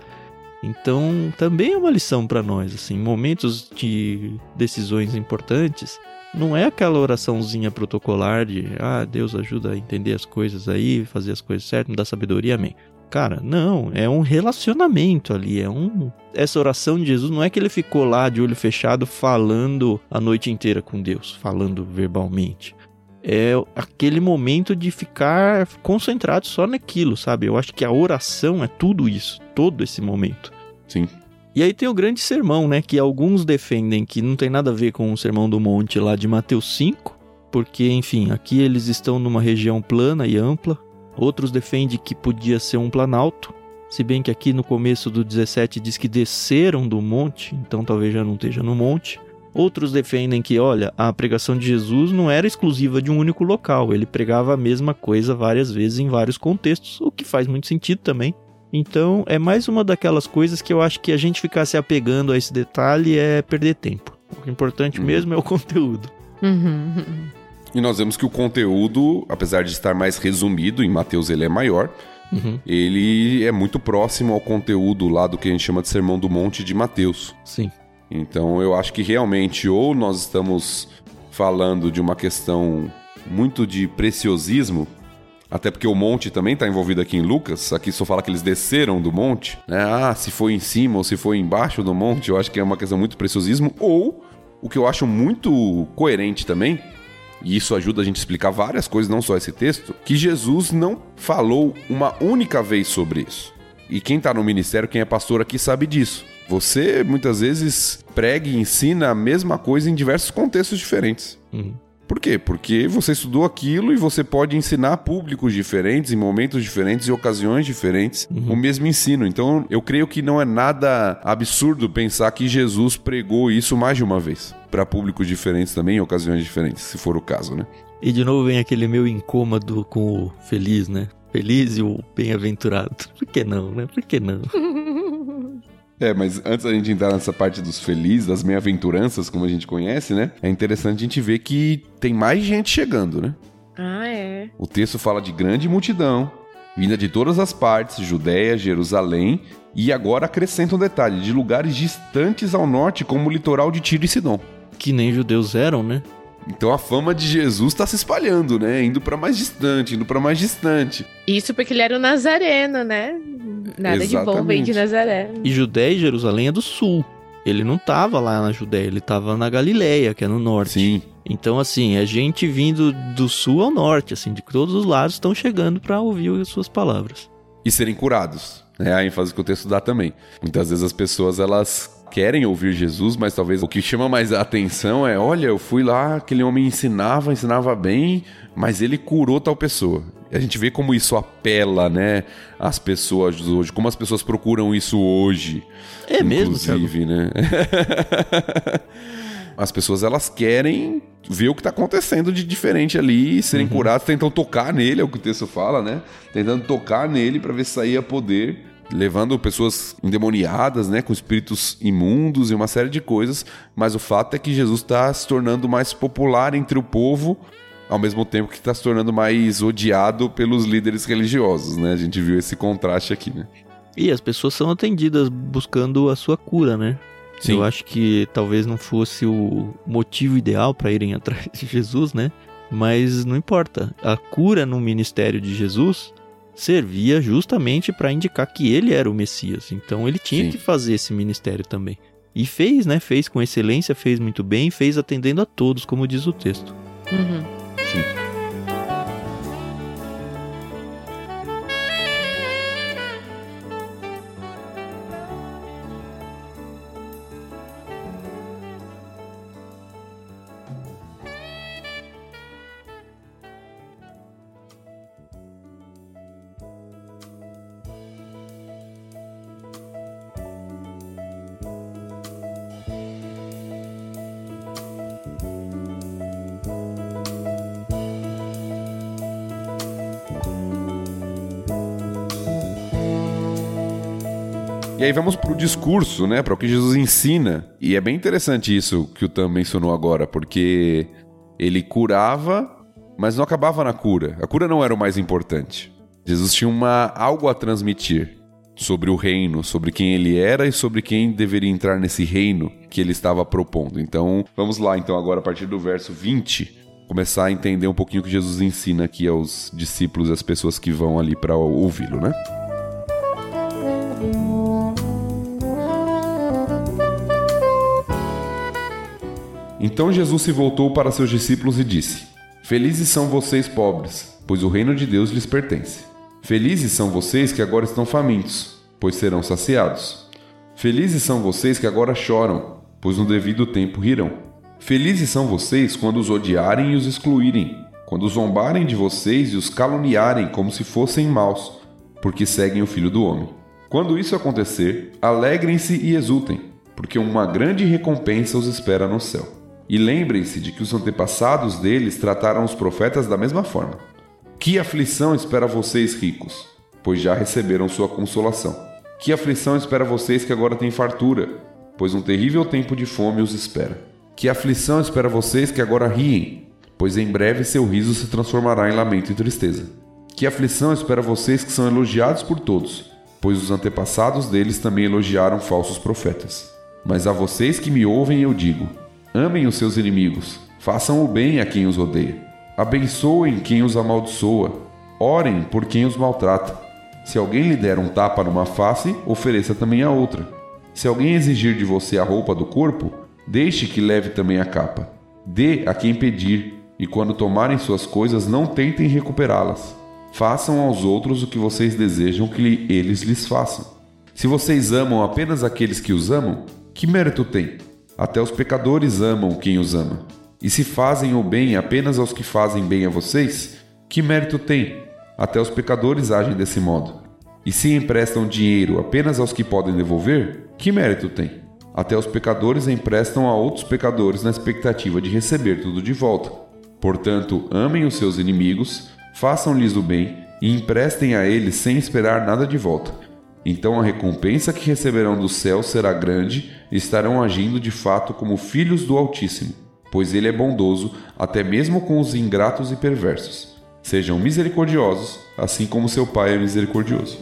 Então, também é uma lição para nós, assim, momentos de decisões importantes, não é aquela oraçãozinha protocolar de, ah, Deus ajuda a entender as coisas aí, fazer as coisas certas, me dá sabedoria, amém. Cara, não, é um relacionamento ali, é um essa oração de Jesus não é que ele ficou lá de olho fechado falando a noite inteira com Deus, falando verbalmente. É aquele momento de ficar concentrado só naquilo, sabe? Eu acho que a oração é tudo isso todo esse momento. Sim. E aí tem o grande sermão, né? Que alguns defendem que não tem nada a ver com o sermão do monte lá de Mateus 5, porque, enfim, aqui eles estão numa região plana e ampla. Outros defendem que podia ser um planalto, se bem que aqui no começo do 17 diz que desceram do monte, então talvez já não esteja no monte. Outros defendem que, olha, a pregação de Jesus não era exclusiva de um único local, ele pregava a mesma coisa várias vezes em vários contextos, o que faz muito sentido também. Então, é mais uma daquelas coisas que eu acho que a gente ficar se apegando a esse detalhe é perder tempo. O importante uhum. mesmo é o conteúdo. Uhum. E nós vemos que o conteúdo, apesar de estar mais resumido, em Mateus ele é maior, uhum. ele é muito próximo ao conteúdo lá do que a gente chama de Sermão do Monte de Mateus. Sim. Então eu acho que realmente ou nós estamos falando de uma questão muito de preciosismo, até porque o monte também está envolvido aqui em Lucas. Aqui só fala que eles desceram do monte. Né? Ah, se foi em cima ou se foi embaixo do monte, eu acho que é uma questão muito preciosismo. Ou, o que eu acho muito coerente também, e isso ajuda a gente a explicar várias coisas, não só esse texto, que Jesus não falou uma única vez sobre isso. E quem está no ministério, quem é pastor aqui, sabe disso. Você muitas vezes prega e ensina a mesma coisa em diversos contextos diferentes. Uhum. Por quê? Porque você estudou aquilo e você pode ensinar públicos diferentes, em momentos diferentes e ocasiões diferentes, o mesmo ensino. Então, eu creio que não é nada absurdo pensar que Jesus pregou isso mais de uma vez. Para públicos diferentes também, em ocasiões diferentes, se for o caso, né? E de novo vem aquele meu incômodo com o feliz, né? Feliz e o bem-aventurado. Por que não, né? Por que não? É, mas antes da gente entrar nessa parte dos felizes, das bem-aventuranças, como a gente conhece, né? É interessante a gente ver que tem mais gente chegando, né? Ah, é. O texto fala de grande multidão, vinda de todas as partes, Judéia, Jerusalém, e agora acrescenta um detalhe, de lugares distantes ao norte, como o litoral de Tiro e Sidom. Que nem judeus eram, né? Então a fama de Jesus está se espalhando, né? Indo para mais distante, indo para mais distante. Isso porque ele era o Nazareno, né? Nada de bom vem de Exatamente. Nazaré. E Judéia e Jerusalém é do sul. Ele não tava lá na Judéia, ele tava na Galileia, que é no norte. Sim. Então, assim, é gente vindo do sul ao norte, assim, de todos os lados estão chegando para ouvir as suas palavras. E serem curados. É a ênfase que o texto dá também. Muitas vezes as pessoas elas querem ouvir Jesus, mas talvez o que chama mais a atenção é: olha, eu fui lá, aquele homem ensinava, ensinava bem, mas ele curou tal pessoa. A gente vê como isso apela, né, às pessoas hoje, como as pessoas procuram isso hoje. É mesmo, inclusive, né? As pessoas elas querem ver o que está acontecendo de diferente ali, serem curadas, tentam tocar nele, é o que o texto fala, né? Tentando tocar nele para ver se saía poder, levando pessoas endemoniadas, né, com espíritos imundos e uma série de coisas. Mas o fato é que Jesus está se tornando mais popular entre o povo, ao mesmo tempo que está se tornando mais odiado pelos líderes religiosos, né? A gente viu esse contraste aqui, né? E as pessoas são atendidas buscando a sua cura, né? Sim. Eu acho que talvez não fosse o motivo ideal para irem atrás de Jesus, né? Mas não importa. A cura no ministério de Jesus servia justamente para indicar que ele era o Messias. Então ele tinha Sim. que fazer esse ministério também. E fez, né? Fez com excelência, fez muito bem, fez atendendo a todos, como diz o texto. Uhum. E aí vamos pro discurso, né? Para o que Jesus ensina. E é bem interessante isso que o Tam mencionou agora, porque ele curava, mas não acabava na cura. A cura não era o mais importante. Jesus tinha uma algo a transmitir sobre o reino, sobre quem ele era e sobre quem deveria entrar nesse reino que ele estava propondo. Então, vamos lá então agora a partir do verso 20, começar a entender um pouquinho o que Jesus ensina aqui aos discípulos e às pessoas que vão ali para ouvi-lo, né? Então Jesus se voltou para seus discípulos e disse: Felizes são vocês pobres, pois o reino de Deus lhes pertence. Felizes são vocês que agora estão famintos, pois serão saciados. Felizes são vocês que agora choram, pois no devido tempo rirão. Felizes são vocês quando os odiarem e os excluírem, quando zombarem de vocês e os caluniarem como se fossem maus, porque seguem o Filho do Homem. Quando isso acontecer, alegrem-se e exultem, porque uma grande recompensa os espera no céu. E lembrem-se de que os antepassados deles trataram os profetas da mesma forma. Que aflição espera vocês, ricos, pois já receberam sua consolação. Que aflição espera vocês que agora têm fartura, pois um terrível tempo de fome os espera. Que aflição espera vocês que agora riem, pois em breve seu riso se transformará em lamento e tristeza. Que aflição espera vocês que são elogiados por todos, pois os antepassados deles também elogiaram falsos profetas. Mas a vocês que me ouvem eu digo: amem os seus inimigos, façam o bem a quem os odeia, abençoem quem os amaldiçoa, orem por quem os maltrata. Se alguém lhe der um tapa numa face, ofereça também a outra. Se alguém exigir de você a roupa do corpo, deixe que leve também a capa. Dê a quem pedir, E quando tomarem suas coisas, não tentem recuperá-las. Façam aos outros o que vocês desejam que eles lhes façam. Se vocês amam apenas aqueles que os amam, que mérito tem? Até os pecadores amam quem os ama. E se fazem o bem apenas aos que fazem bem a vocês, que mérito tem? Até os pecadores agem desse modo. E se emprestam dinheiro apenas aos que podem devolver, que mérito tem? Até os pecadores emprestam a outros pecadores na expectativa de receber tudo de volta. Portanto, amem os seus inimigos, façam-lhes o bem e emprestem a eles sem esperar nada de volta. Então a recompensa que receberão do céu será grande e estarão agindo de fato como filhos do Altíssimo, pois ele é bondoso até mesmo com os ingratos e perversos. Sejam misericordiosos, assim como seu Pai é misericordioso.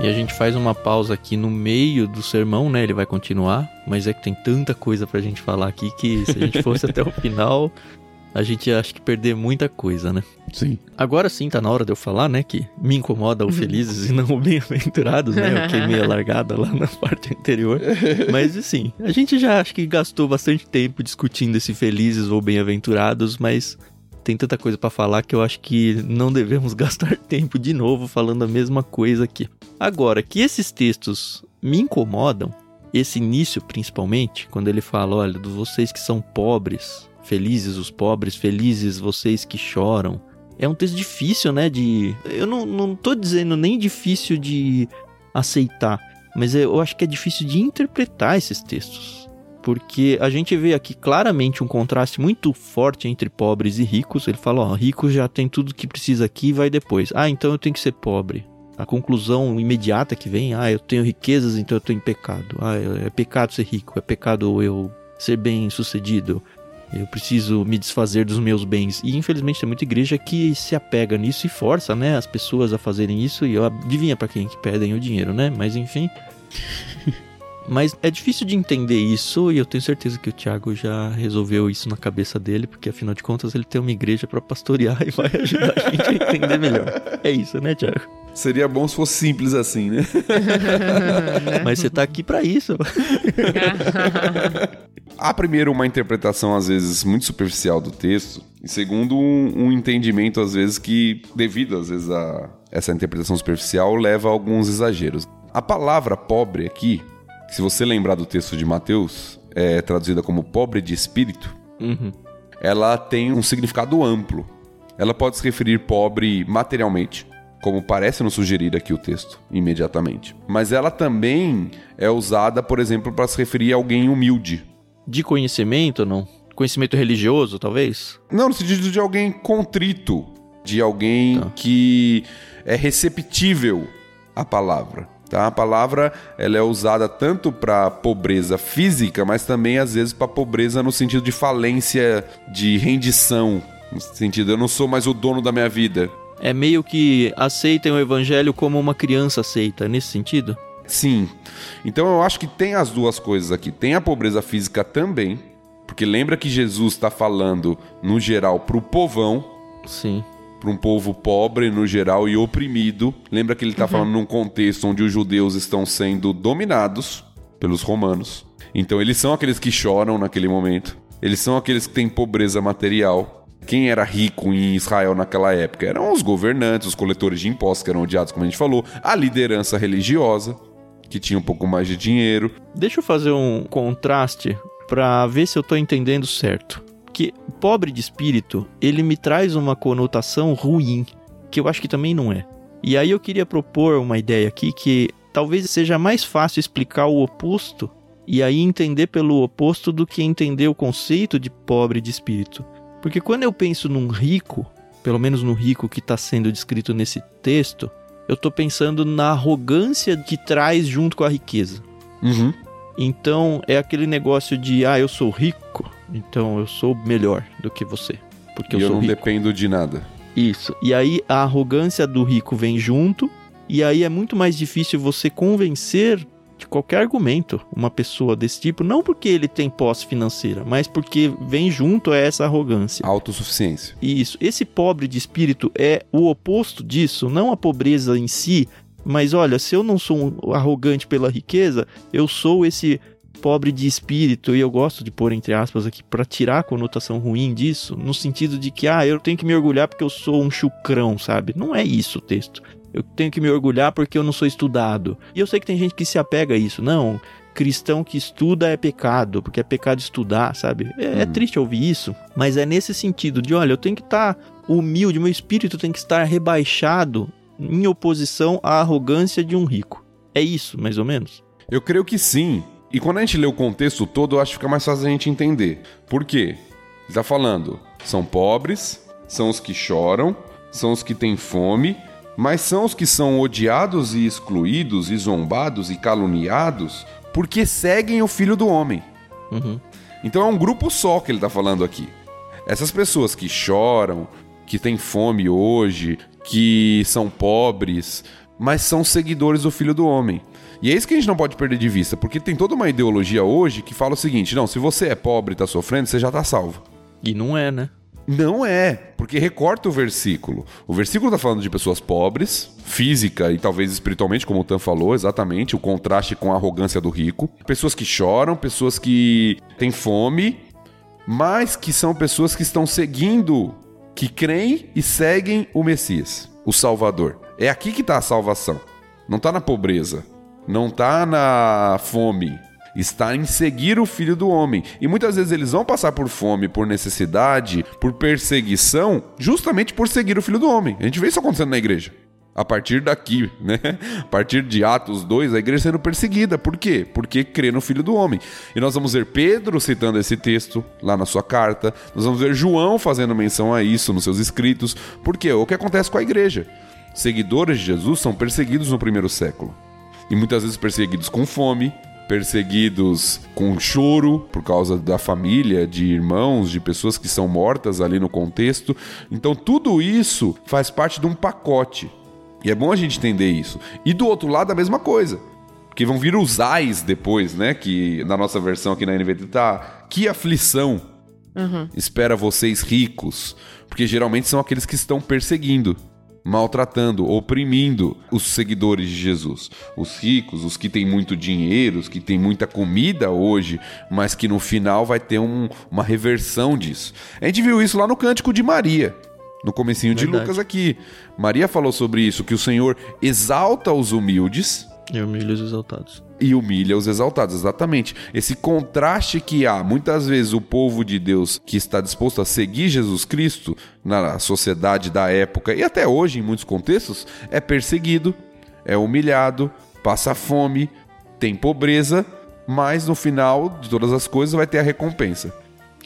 E a gente faz uma pausa aqui no meio do sermão, né? Ele vai continuar, mas é que tem tanta coisa pra gente falar aqui que se a gente fosse até o final, a gente acha que perder muita coisa, né? Sim. Agora sim tá na hora de eu falar, né? Que me incomoda o felizes e não o bem-aventurados, né? Eu queimei a largada lá na parte anterior. Mas assim, a gente já acho que gastou bastante tempo discutindo esse felizes ou bem-aventurados, mas tem tanta coisa para falar que eu acho que não devemos gastar tempo de novo falando a mesma coisa aqui. Agora, que esses textos me incomodam, esse início principalmente, quando ele fala, olha, dos vocês que são pobres, felizes os pobres, felizes vocês que choram. É um texto difícil, né, de... Eu não, não tô dizendo nem difícil de aceitar, mas eu acho que é difícil de interpretar esses textos porque a gente vê aqui claramente um contraste muito forte entre pobres e ricos. Ele fala, ó, rico já tem tudo que precisa aqui e vai depois. Ah, então eu tenho que ser pobre. A conclusão imediata que vem, ah, eu tenho riquezas, então eu estou em pecado. Ah, é pecado ser rico, é pecado eu ser bem sucedido. Eu preciso me desfazer dos meus bens. E infelizmente tem muita igreja que se apega nisso e força, né, as pessoas a fazerem isso. E adivinha para quem que pedem o dinheiro, né? Mas enfim. Mas é difícil de entender isso e eu tenho certeza que o Thiago já resolveu isso na cabeça dele, porque afinal de contas ele tem uma igreja para pastorear e vai ajudar a gente a entender melhor. É isso, né, Thiago? Seria bom se fosse simples assim, né? Mas você tá aqui para isso. Há primeiro uma interpretação às vezes muito superficial do texto e segundo um, um entendimento às vezes que devido às vezes a essa interpretação superficial leva a alguns exageros. A palavra pobre aqui se você lembrar do texto de Mateus, é traduzida como pobre de espírito, uhum. ela tem um significado amplo. Ela pode se referir pobre materialmente, como parece nos sugerir aqui o texto, imediatamente. Mas ela também é usada, por exemplo, para se referir a alguém humilde. De conhecimento ou não? Conhecimento religioso, talvez? Não, no sentido de alguém contrito, de alguém tá. que é receptível à palavra. Tá? A palavra ela é usada tanto para pobreza física, mas também às vezes para pobreza no sentido de falência, de rendição, no sentido eu não sou mais o dono da minha vida. É meio que aceitem o evangelho como uma criança aceita, nesse sentido? Sim. Então eu acho que tem as duas coisas aqui. Tem a pobreza física também, porque lembra que Jesus está falando no geral para o povão. Sim para um povo pobre no geral e oprimido. Lembra que ele está uhum. falando num contexto onde os judeus estão sendo dominados pelos romanos. Então eles são aqueles que choram naquele momento. Eles são aqueles que têm pobreza material. Quem era rico em Israel naquela época eram os governantes, os coletores de impostos, que eram odiados, como a gente falou, a liderança religiosa, que tinha um pouco mais de dinheiro. Deixa eu fazer um contraste para ver se eu estou entendendo certo que pobre de espírito, ele me traz uma conotação ruim, que eu acho que também não é. E aí eu queria propor uma ideia aqui que talvez seja mais fácil explicar o oposto e aí entender pelo oposto do que entender o conceito de pobre de espírito. Porque quando eu penso num rico, pelo menos no rico que está sendo descrito nesse texto, eu estou pensando na arrogância que traz junto com a riqueza. Uhum. Então é aquele negócio de, ah, eu sou rico, então eu sou melhor do que você. Porque e eu, eu não rico. dependo de nada. Isso. E aí a arrogância do rico vem junto, e aí é muito mais difícil você convencer de qualquer argumento uma pessoa desse tipo, não porque ele tem posse financeira, mas porque vem junto a essa arrogância. Autossuficiência. Isso. Esse pobre de espírito é o oposto disso, não a pobreza em si, Mas olha, se eu não sou um arrogante pela riqueza, eu sou esse pobre de espírito, e eu gosto de pôr entre aspas aqui para tirar a conotação ruim disso, no sentido de que, ah, eu tenho que me orgulhar porque eu sou um chucrão, sabe? Não é isso o texto. Eu tenho que me orgulhar porque eu não sou estudado. E eu sei que tem gente que se apega a isso. Não, cristão que estuda é pecado, porque é pecado estudar, sabe? É, hum. é triste ouvir isso, mas é nesse sentido de, olha, eu tenho que estar tá humilde, meu espírito tem que estar rebaixado em oposição à arrogância de um rico. É isso, mais ou menos? Eu creio que sim. E quando a gente lê o contexto todo, eu acho que fica mais fácil a gente entender. Por quê? Ele está falando, são pobres, são os que choram, são os que têm fome, mas são os que são odiados e excluídos, e zombados e caluniados, porque seguem o Filho do Homem. Uhum. Então é um grupo só que ele está falando aqui. Essas pessoas que choram, que têm fome hoje, que são pobres, mas são seguidores do Filho do Homem. E é isso que a gente não pode perder de vista, porque tem toda uma ideologia hoje que fala o seguinte: não, se você é pobre e está sofrendo, você já está salvo. E não é, né? Não é, porque recorta o versículo. O versículo está falando de pessoas pobres, física e talvez espiritualmente, como o Tan falou, exatamente, o contraste com a arrogância do rico. Pessoas que choram, pessoas que têm fome, mas que são pessoas que estão seguindo, que creem e seguem o Messias, o Salvador. É aqui que está a salvação. Não está na pobreza, não está na fome, está em seguir o Filho do Homem. E muitas vezes eles vão passar por fome, por necessidade, por perseguição, justamente por seguir o Filho do Homem. A gente vê isso acontecendo na igreja. A partir daqui, né? A partir de Atos 2, a igreja sendo perseguida. Por quê? Porque crê no Filho do Homem. E nós vamos ver Pedro citando esse texto lá na sua carta. Nós vamos ver João fazendo menção a isso nos seus escritos. Por quê? O que acontece com a igreja? Seguidores de Jesus são perseguidos no primeiro século e muitas vezes perseguidos com fome, perseguidos com choro por causa da família, de irmãos, de pessoas que são mortas ali no contexto. Então tudo isso faz parte de um pacote. E é bom a gente entender isso. E do outro lado a mesma coisa. Porque vão vir os ais depois, né? Que na nossa versão aqui na NVT tá. Que aflição uhum. espera vocês ricos. Porque geralmente são aqueles que estão perseguindo maltratando, oprimindo os seguidores de Jesus. Os ricos, os que têm muito dinheiro, os que têm muita comida hoje, mas que no final vai ter um, uma reversão disso. A gente viu isso lá no Cântico de Maria. No comecinho Verdade. de Lucas aqui. Maria falou sobre isso, que o Senhor exalta os humildes e humilha os exaltados. E humilha os exaltados, exatamente. Esse contraste que há, muitas vezes, o povo de Deus que está disposto a seguir Jesus Cristo na sociedade da época e até hoje, em muitos contextos, é perseguido, é humilhado, passa fome, tem pobreza, mas no final de todas as coisas vai ter a recompensa.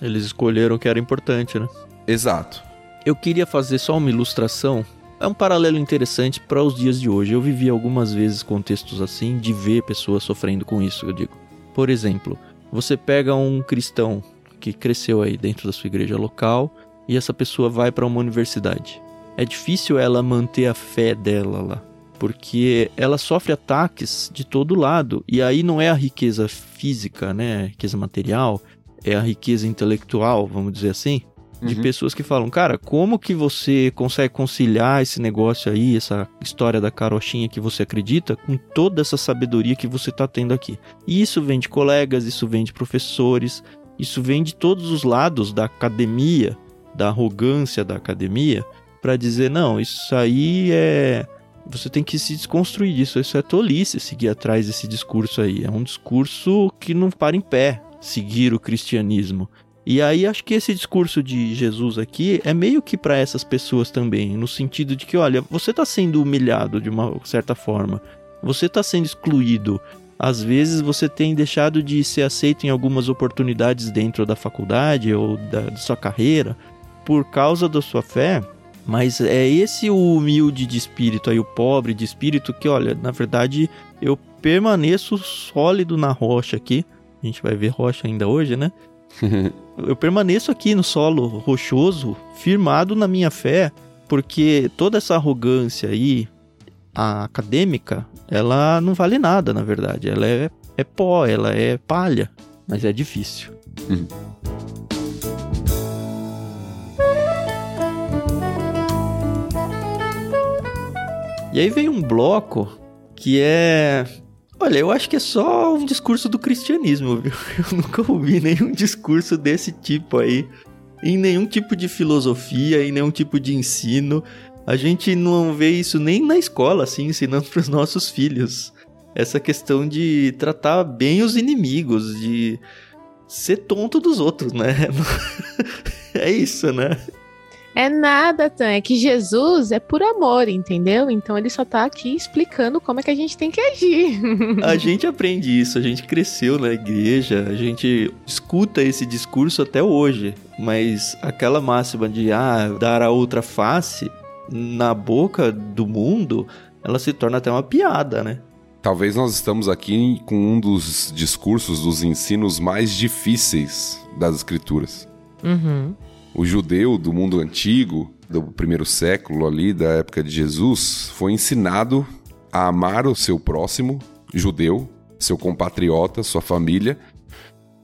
Eles escolheram o que era importante, né? Exato. Eu queria fazer só uma ilustração é um paralelo interessante para os dias de hoje. Eu vivi algumas vezes contextos assim de ver pessoas sofrendo com isso, eu digo. Por exemplo, você pega um cristão que cresceu aí dentro da sua igreja local e essa pessoa vai para uma universidade. É difícil ela manter a fé dela lá, porque ela sofre ataques de todo lado e aí não é a riqueza física, né, a riqueza material, é a riqueza intelectual, vamos dizer assim, de uhum. pessoas que falam, cara, como que você consegue conciliar esse negócio aí, essa história da carochinha que você acredita, com toda essa sabedoria que você está tendo aqui? E isso vem de colegas, isso vem de professores, isso vem de todos os lados da academia, da arrogância da academia, para dizer, não, isso aí é. Você tem que se desconstruir disso, isso é tolice seguir atrás desse discurso aí. É um discurso que não para em pé seguir o cristianismo. E aí acho que esse discurso de Jesus aqui é meio que para essas pessoas também, no sentido de que, olha, você está sendo humilhado de uma certa forma, você está sendo excluído. Às vezes você tem deixado de ser aceito em algumas oportunidades dentro da faculdade ou da, da sua carreira por causa da sua fé. Mas é esse o humilde de espírito aí, o pobre de espírito, que olha, na verdade eu permaneço sólido na rocha aqui. A gente vai ver rocha ainda hoje, né? eu permaneço aqui no solo rochoso, firmado na minha fé, porque toda essa arrogância aí, a acadêmica, ela não vale nada, na verdade. Ela é, é pó, ela é palha, mas é difícil. Uhum. E aí vem um bloco que é. Olha, eu acho que é só um discurso do cristianismo, viu? Eu nunca ouvi nenhum discurso desse tipo aí, em nenhum tipo de filosofia, em nenhum tipo de ensino. A gente não vê isso nem na escola, assim, ensinando para os nossos filhos. Essa questão de tratar bem os inimigos, de ser tonto dos outros, né? é isso, né? É nada, Tan. É que Jesus é por amor, entendeu? Então ele só tá aqui explicando como é que a gente tem que agir. a gente aprende isso, a gente cresceu na igreja, a gente escuta esse discurso até hoje. Mas aquela máxima de ah, dar a outra face na boca do mundo, ela se torna até uma piada, né? Talvez nós estamos aqui com um dos discursos, dos ensinos mais difíceis das escrituras. Uhum o judeu do mundo antigo, do primeiro século ali, da época de Jesus, foi ensinado a amar o seu próximo, judeu, seu compatriota, sua família,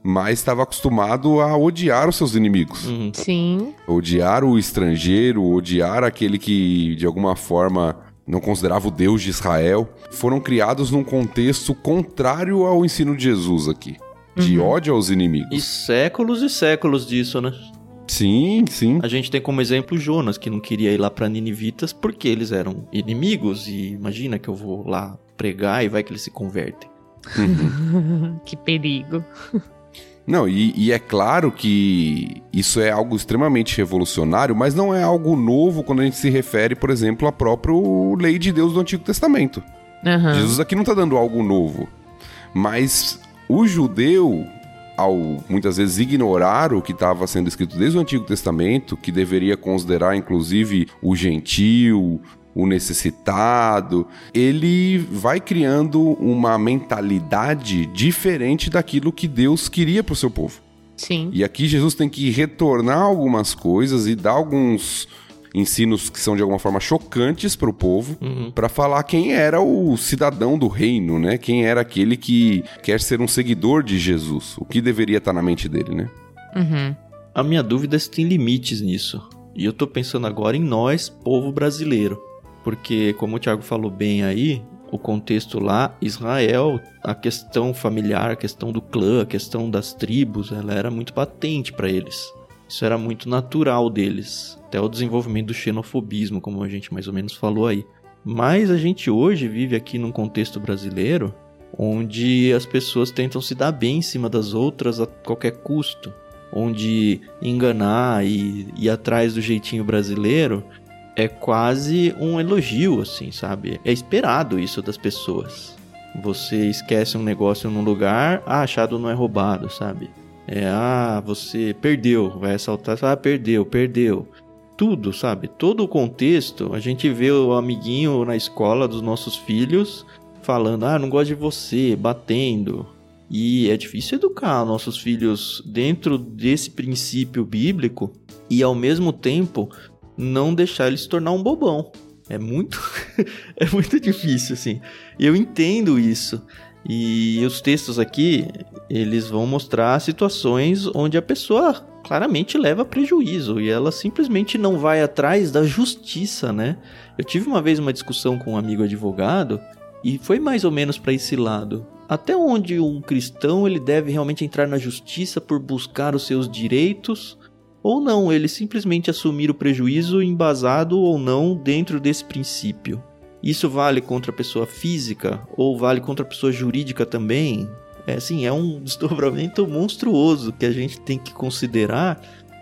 mas estava acostumado a odiar os seus inimigos. Uhum. Sim. Odiar o estrangeiro, odiar aquele que de alguma forma não considerava o Deus de Israel. Foram criados num contexto contrário ao ensino de Jesus aqui. De uhum. ódio aos inimigos. E séculos e séculos disso, né? Sim, sim. A gente tem como exemplo Jonas, que não queria ir lá para Ninivitas porque eles eram inimigos. E imagina que eu vou lá pregar e vai que eles se convertem. que perigo. Não, e, e, é claro que isso é algo extremamente revolucionário, mas não é algo novo quando a gente se refere, por exemplo, à própria lei de Deus do Antigo Testamento. Uhum. Jesus aqui não está dando algo novo. Mas o judeu, ao muitas vezes ignorar o que estava sendo escrito desde o Antigo Testamento, que deveria considerar inclusive o gentil, o necessitado, ele vai criando uma mentalidade diferente daquilo que Deus queria para o seu povo. Sim. E aqui Jesus tem que retornar algumas coisas e dar alguns ensinos que são de alguma forma chocantes para o povo, uhum. para falar quem era o cidadão do reino, né? Quem era aquele que quer ser um seguidor de Jesus, o que deveria estar na mente dele, né? Uhum. A minha dúvida é se tem limites nisso. E eu tô pensando agora em nós, povo brasileiro. Porque, como o Thiago falou bem aí, o contexto lá, Israel, a questão familiar, a questão do clã, a questão das tribos, ela era muito patente para eles. Isso era muito natural deles, até o desenvolvimento do xenofobismo, como a gente mais ou menos falou aí. Mas a gente hoje vive aqui num contexto brasileiro onde as pessoas tentam se dar bem em cima das outras a qualquer custo, onde enganar e ir atrás do jeitinho brasileiro é quase um elogio, assim, sabe? É esperado isso das pessoas. Você esquece um negócio num lugar, ah, achado não é roubado, sabe? É, ah, você perdeu, vai assaltar, ah, perdeu, perdeu. Tudo, sabe? Todo o contexto, a gente vê o amiguinho na escola dos nossos filhos falando, ah, não gosto de você, batendo. E é difícil educar nossos filhos dentro desse princípio bíblico e ao mesmo tempo não deixar ele se tornar um bobão. É muito é muito difícil assim. Eu entendo isso. E os textos aqui, eles vão mostrar situações onde a pessoa claramente leva prejuízo e ela simplesmente não vai atrás da justiça, né? Eu tive uma vez uma discussão com um amigo advogado e foi mais ou menos para esse lado. Até onde um cristão ele deve realmente entrar na justiça por buscar os seus direitos ou não, ele simplesmente assumir o prejuízo embasado ou não dentro desse princípio. Isso vale contra a pessoa física ou vale contra a pessoa jurídica também? É assim, é um desdobramento monstruoso que a gente tem que considerar.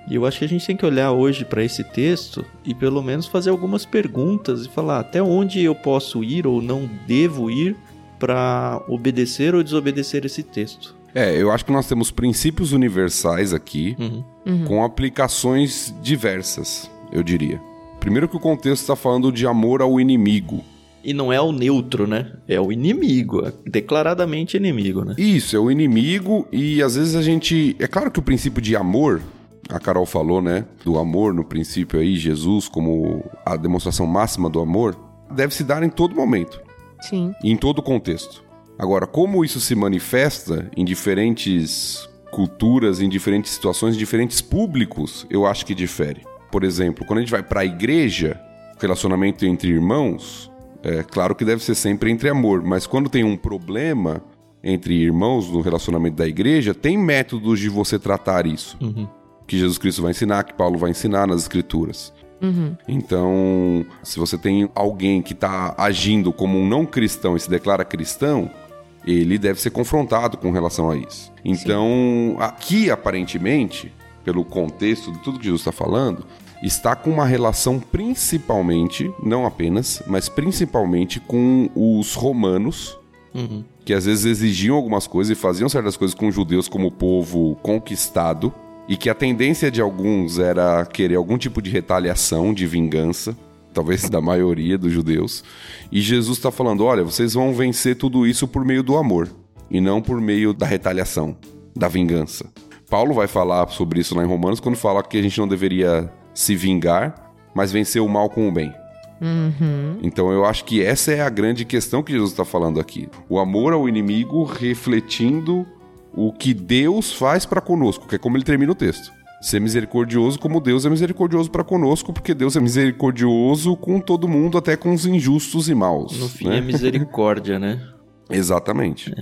E eu acho que a gente tem que olhar hoje para esse texto e pelo menos fazer algumas perguntas e falar até onde eu posso ir ou não devo ir para obedecer ou desobedecer esse texto. É, eu acho que nós temos princípios universais aqui uhum. Uhum. com aplicações diversas, eu diria. Primeiro que o contexto está falando de amor ao inimigo. E não é o neutro, né? É o inimigo, é declaradamente inimigo, né? Isso, é o inimigo e às vezes a gente. É claro que o princípio de amor, a Carol falou, né? Do amor no princípio aí, Jesus como a demonstração máxima do amor, deve se dar em todo momento. Sim. E em todo contexto. Agora, como isso se manifesta em diferentes culturas, em diferentes situações, em diferentes públicos, eu acho que difere. Por exemplo, quando a gente vai para a igreja, relacionamento entre irmãos, É claro que deve ser sempre entre amor, mas quando tem um problema entre irmãos no relacionamento da igreja, tem métodos de você tratar isso. Uhum. Que Jesus Cristo vai ensinar, que Paulo vai ensinar nas escrituras. Uhum. Então, se você tem alguém que está agindo como um não cristão e se declara cristão, ele deve ser confrontado com relação a isso. Então, aqui aparentemente, pelo contexto de tudo que Jesus está falando, está com uma relação principalmente, não apenas, mas principalmente com os romanos, Uhum. que às vezes exigiam algumas coisas e faziam certas coisas com os judeus como povo conquistado, e que a tendência de alguns era querer algum tipo de retaliação, de vingança, talvez da maioria dos judeus. E Jesus está falando: olha, vocês vão vencer tudo isso por meio do amor, e não por meio da retaliação, da vingança. Paulo vai falar sobre isso lá em Romanos quando fala que a gente não deveria se vingar, mas vencer o mal com o bem. Uhum. Então eu acho que essa é a grande questão que Jesus está falando aqui. O amor ao inimigo refletindo o que Deus faz para conosco, que é como ele termina o texto. Ser misericordioso como Deus é misericordioso para conosco, porque Deus é misericordioso com todo mundo, até com os injustos e maus. No fim né? é misericórdia, né? Exatamente.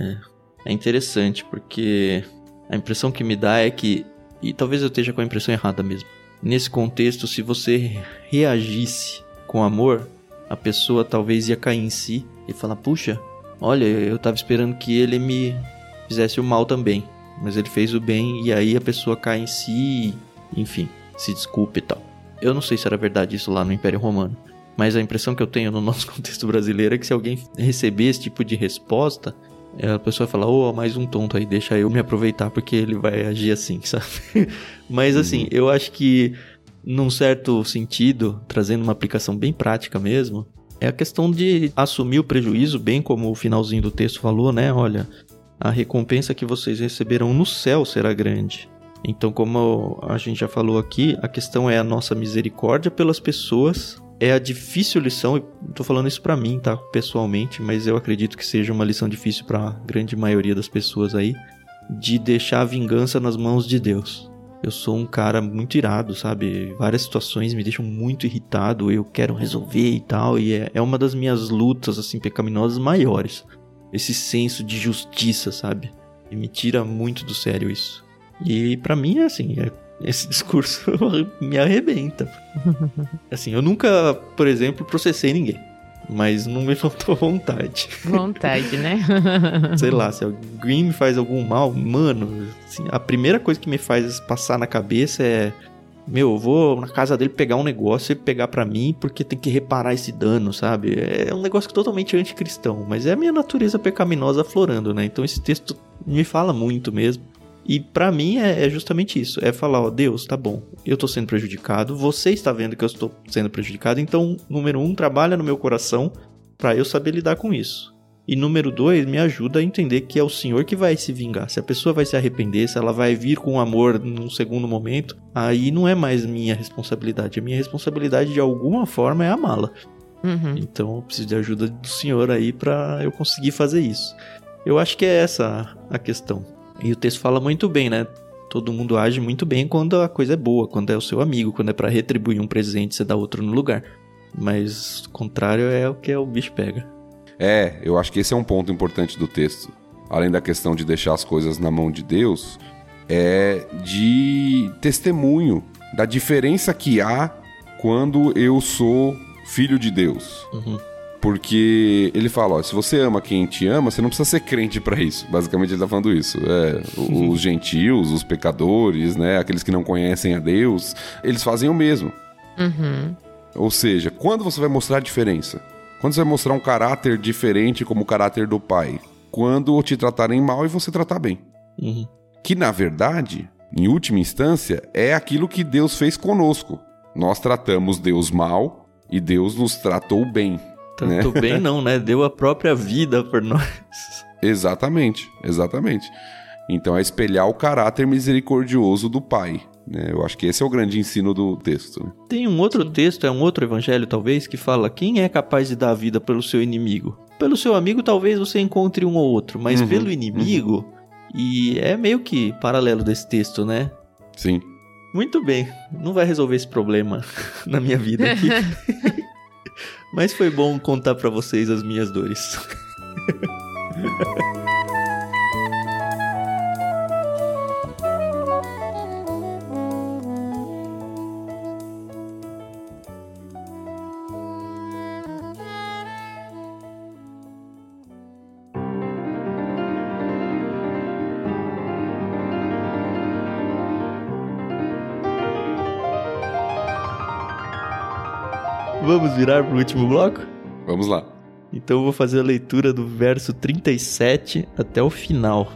É interessante porque a impressão que me dá é que, e talvez eu esteja com a impressão errada mesmo. Nesse contexto, se você reagisse com amor, a pessoa talvez ia cair em si e falar: Puxa, olha, eu tava esperando que ele me fizesse o mal também, mas ele fez o bem e aí a pessoa cai em si, e, enfim, se desculpe e tal. Eu não sei se era verdade isso lá no Império Romano, mas a impressão que eu tenho no nosso contexto brasileiro é que se alguém receber esse tipo de resposta, a pessoa fala, ô, mais um tonto aí, deixa eu me aproveitar porque ele vai agir assim, sabe? Mas assim, eu acho que num certo sentido, trazendo uma aplicação bem prática mesmo, é a questão de assumir o prejuízo, bem como o finalzinho do texto falou, né? Olha, a recompensa que vocês receberão no céu será grande. Então, como a gente já falou aqui, a questão é a nossa misericórdia pelas pessoas. É a difícil lição, e tô falando isso pra mim, tá? Pessoalmente, mas eu acredito que seja uma lição difícil pra grande maioria das pessoas aí, de deixar a vingança nas mãos de Deus. Eu sou um cara muito irado, sabe? Várias situações me deixam muito irritado, eu quero resolver e tal, e é, é uma das minhas lutas, assim, pecaminosas maiores. Esse senso de justiça, sabe? E me tira muito do sério isso. E pra mim é assim, é- esse discurso me arrebenta. Assim, eu nunca, por exemplo, processei ninguém. Mas não me faltou vontade. Vontade, né? Sei lá, se alguém me faz algum mal, mano, assim, a primeira coisa que me faz passar na cabeça é. Meu, eu vou na casa dele pegar um negócio e pegar pra mim porque tem que reparar esse dano, sabe? É um negócio totalmente anticristão, mas é a minha natureza pecaminosa aflorando, né? Então esse texto me fala muito mesmo. E pra mim é, é justamente isso, é falar, ó, Deus, tá bom, eu tô sendo prejudicado, você está vendo que eu estou sendo prejudicado, então, número um, trabalha no meu coração pra eu saber lidar com isso. E número dois, me ajuda a entender que é o Senhor que vai se vingar. Se a pessoa vai se arrepender, se ela vai vir com amor num segundo momento, aí não é mais minha responsabilidade. A minha responsabilidade, de alguma forma, é amá-la. Uhum. Então eu preciso de ajuda do Senhor aí pra eu conseguir fazer isso. Eu acho que é essa a questão. E o texto fala muito bem, né? Todo mundo age muito bem quando a coisa é boa, quando é o seu amigo, quando é pra retribuir um presente, você dá outro no lugar. Mas o contrário é o que o bicho pega. É, eu acho que esse é um ponto importante do texto. Além da questão de deixar as coisas na mão de Deus, é de testemunho da diferença que há quando eu sou filho de Deus. Uhum. Porque ele fala, ó, se você ama quem te ama, você não precisa ser crente pra isso. Basicamente ele tá falando isso. É, os gentios, os pecadores, né, aqueles que não conhecem a Deus, eles fazem o mesmo. Uhum. Ou seja, quando você vai mostrar a diferença? Quando você vai mostrar um caráter diferente como o caráter do pai? Quando te tratarem mal e você tratar bem. Uhum. Que na verdade, em última instância, é aquilo que Deus fez conosco. Nós tratamos Deus mal e Deus nos tratou bem. Tanto bem não, né? Deu a própria vida por nós. Exatamente, exatamente. Então é espelhar o caráter misericordioso do pai. Né? Eu acho que esse é o grande ensino do texto. né? Tem um outro texto, é um outro evangelho talvez, que fala: quem é capaz de dar a vida pelo seu inimigo? Pelo seu amigo, talvez você encontre um ou outro, mas Uhum, pelo inimigo. E é meio que paralelo desse texto, né? Sim. Muito bem, não vai resolver esse problema na minha vida aqui. Mas foi bom contar para vocês as minhas dores. Vamos virar pro último bloco? Vamos lá. Então eu vou fazer a leitura do verso 37 até o final.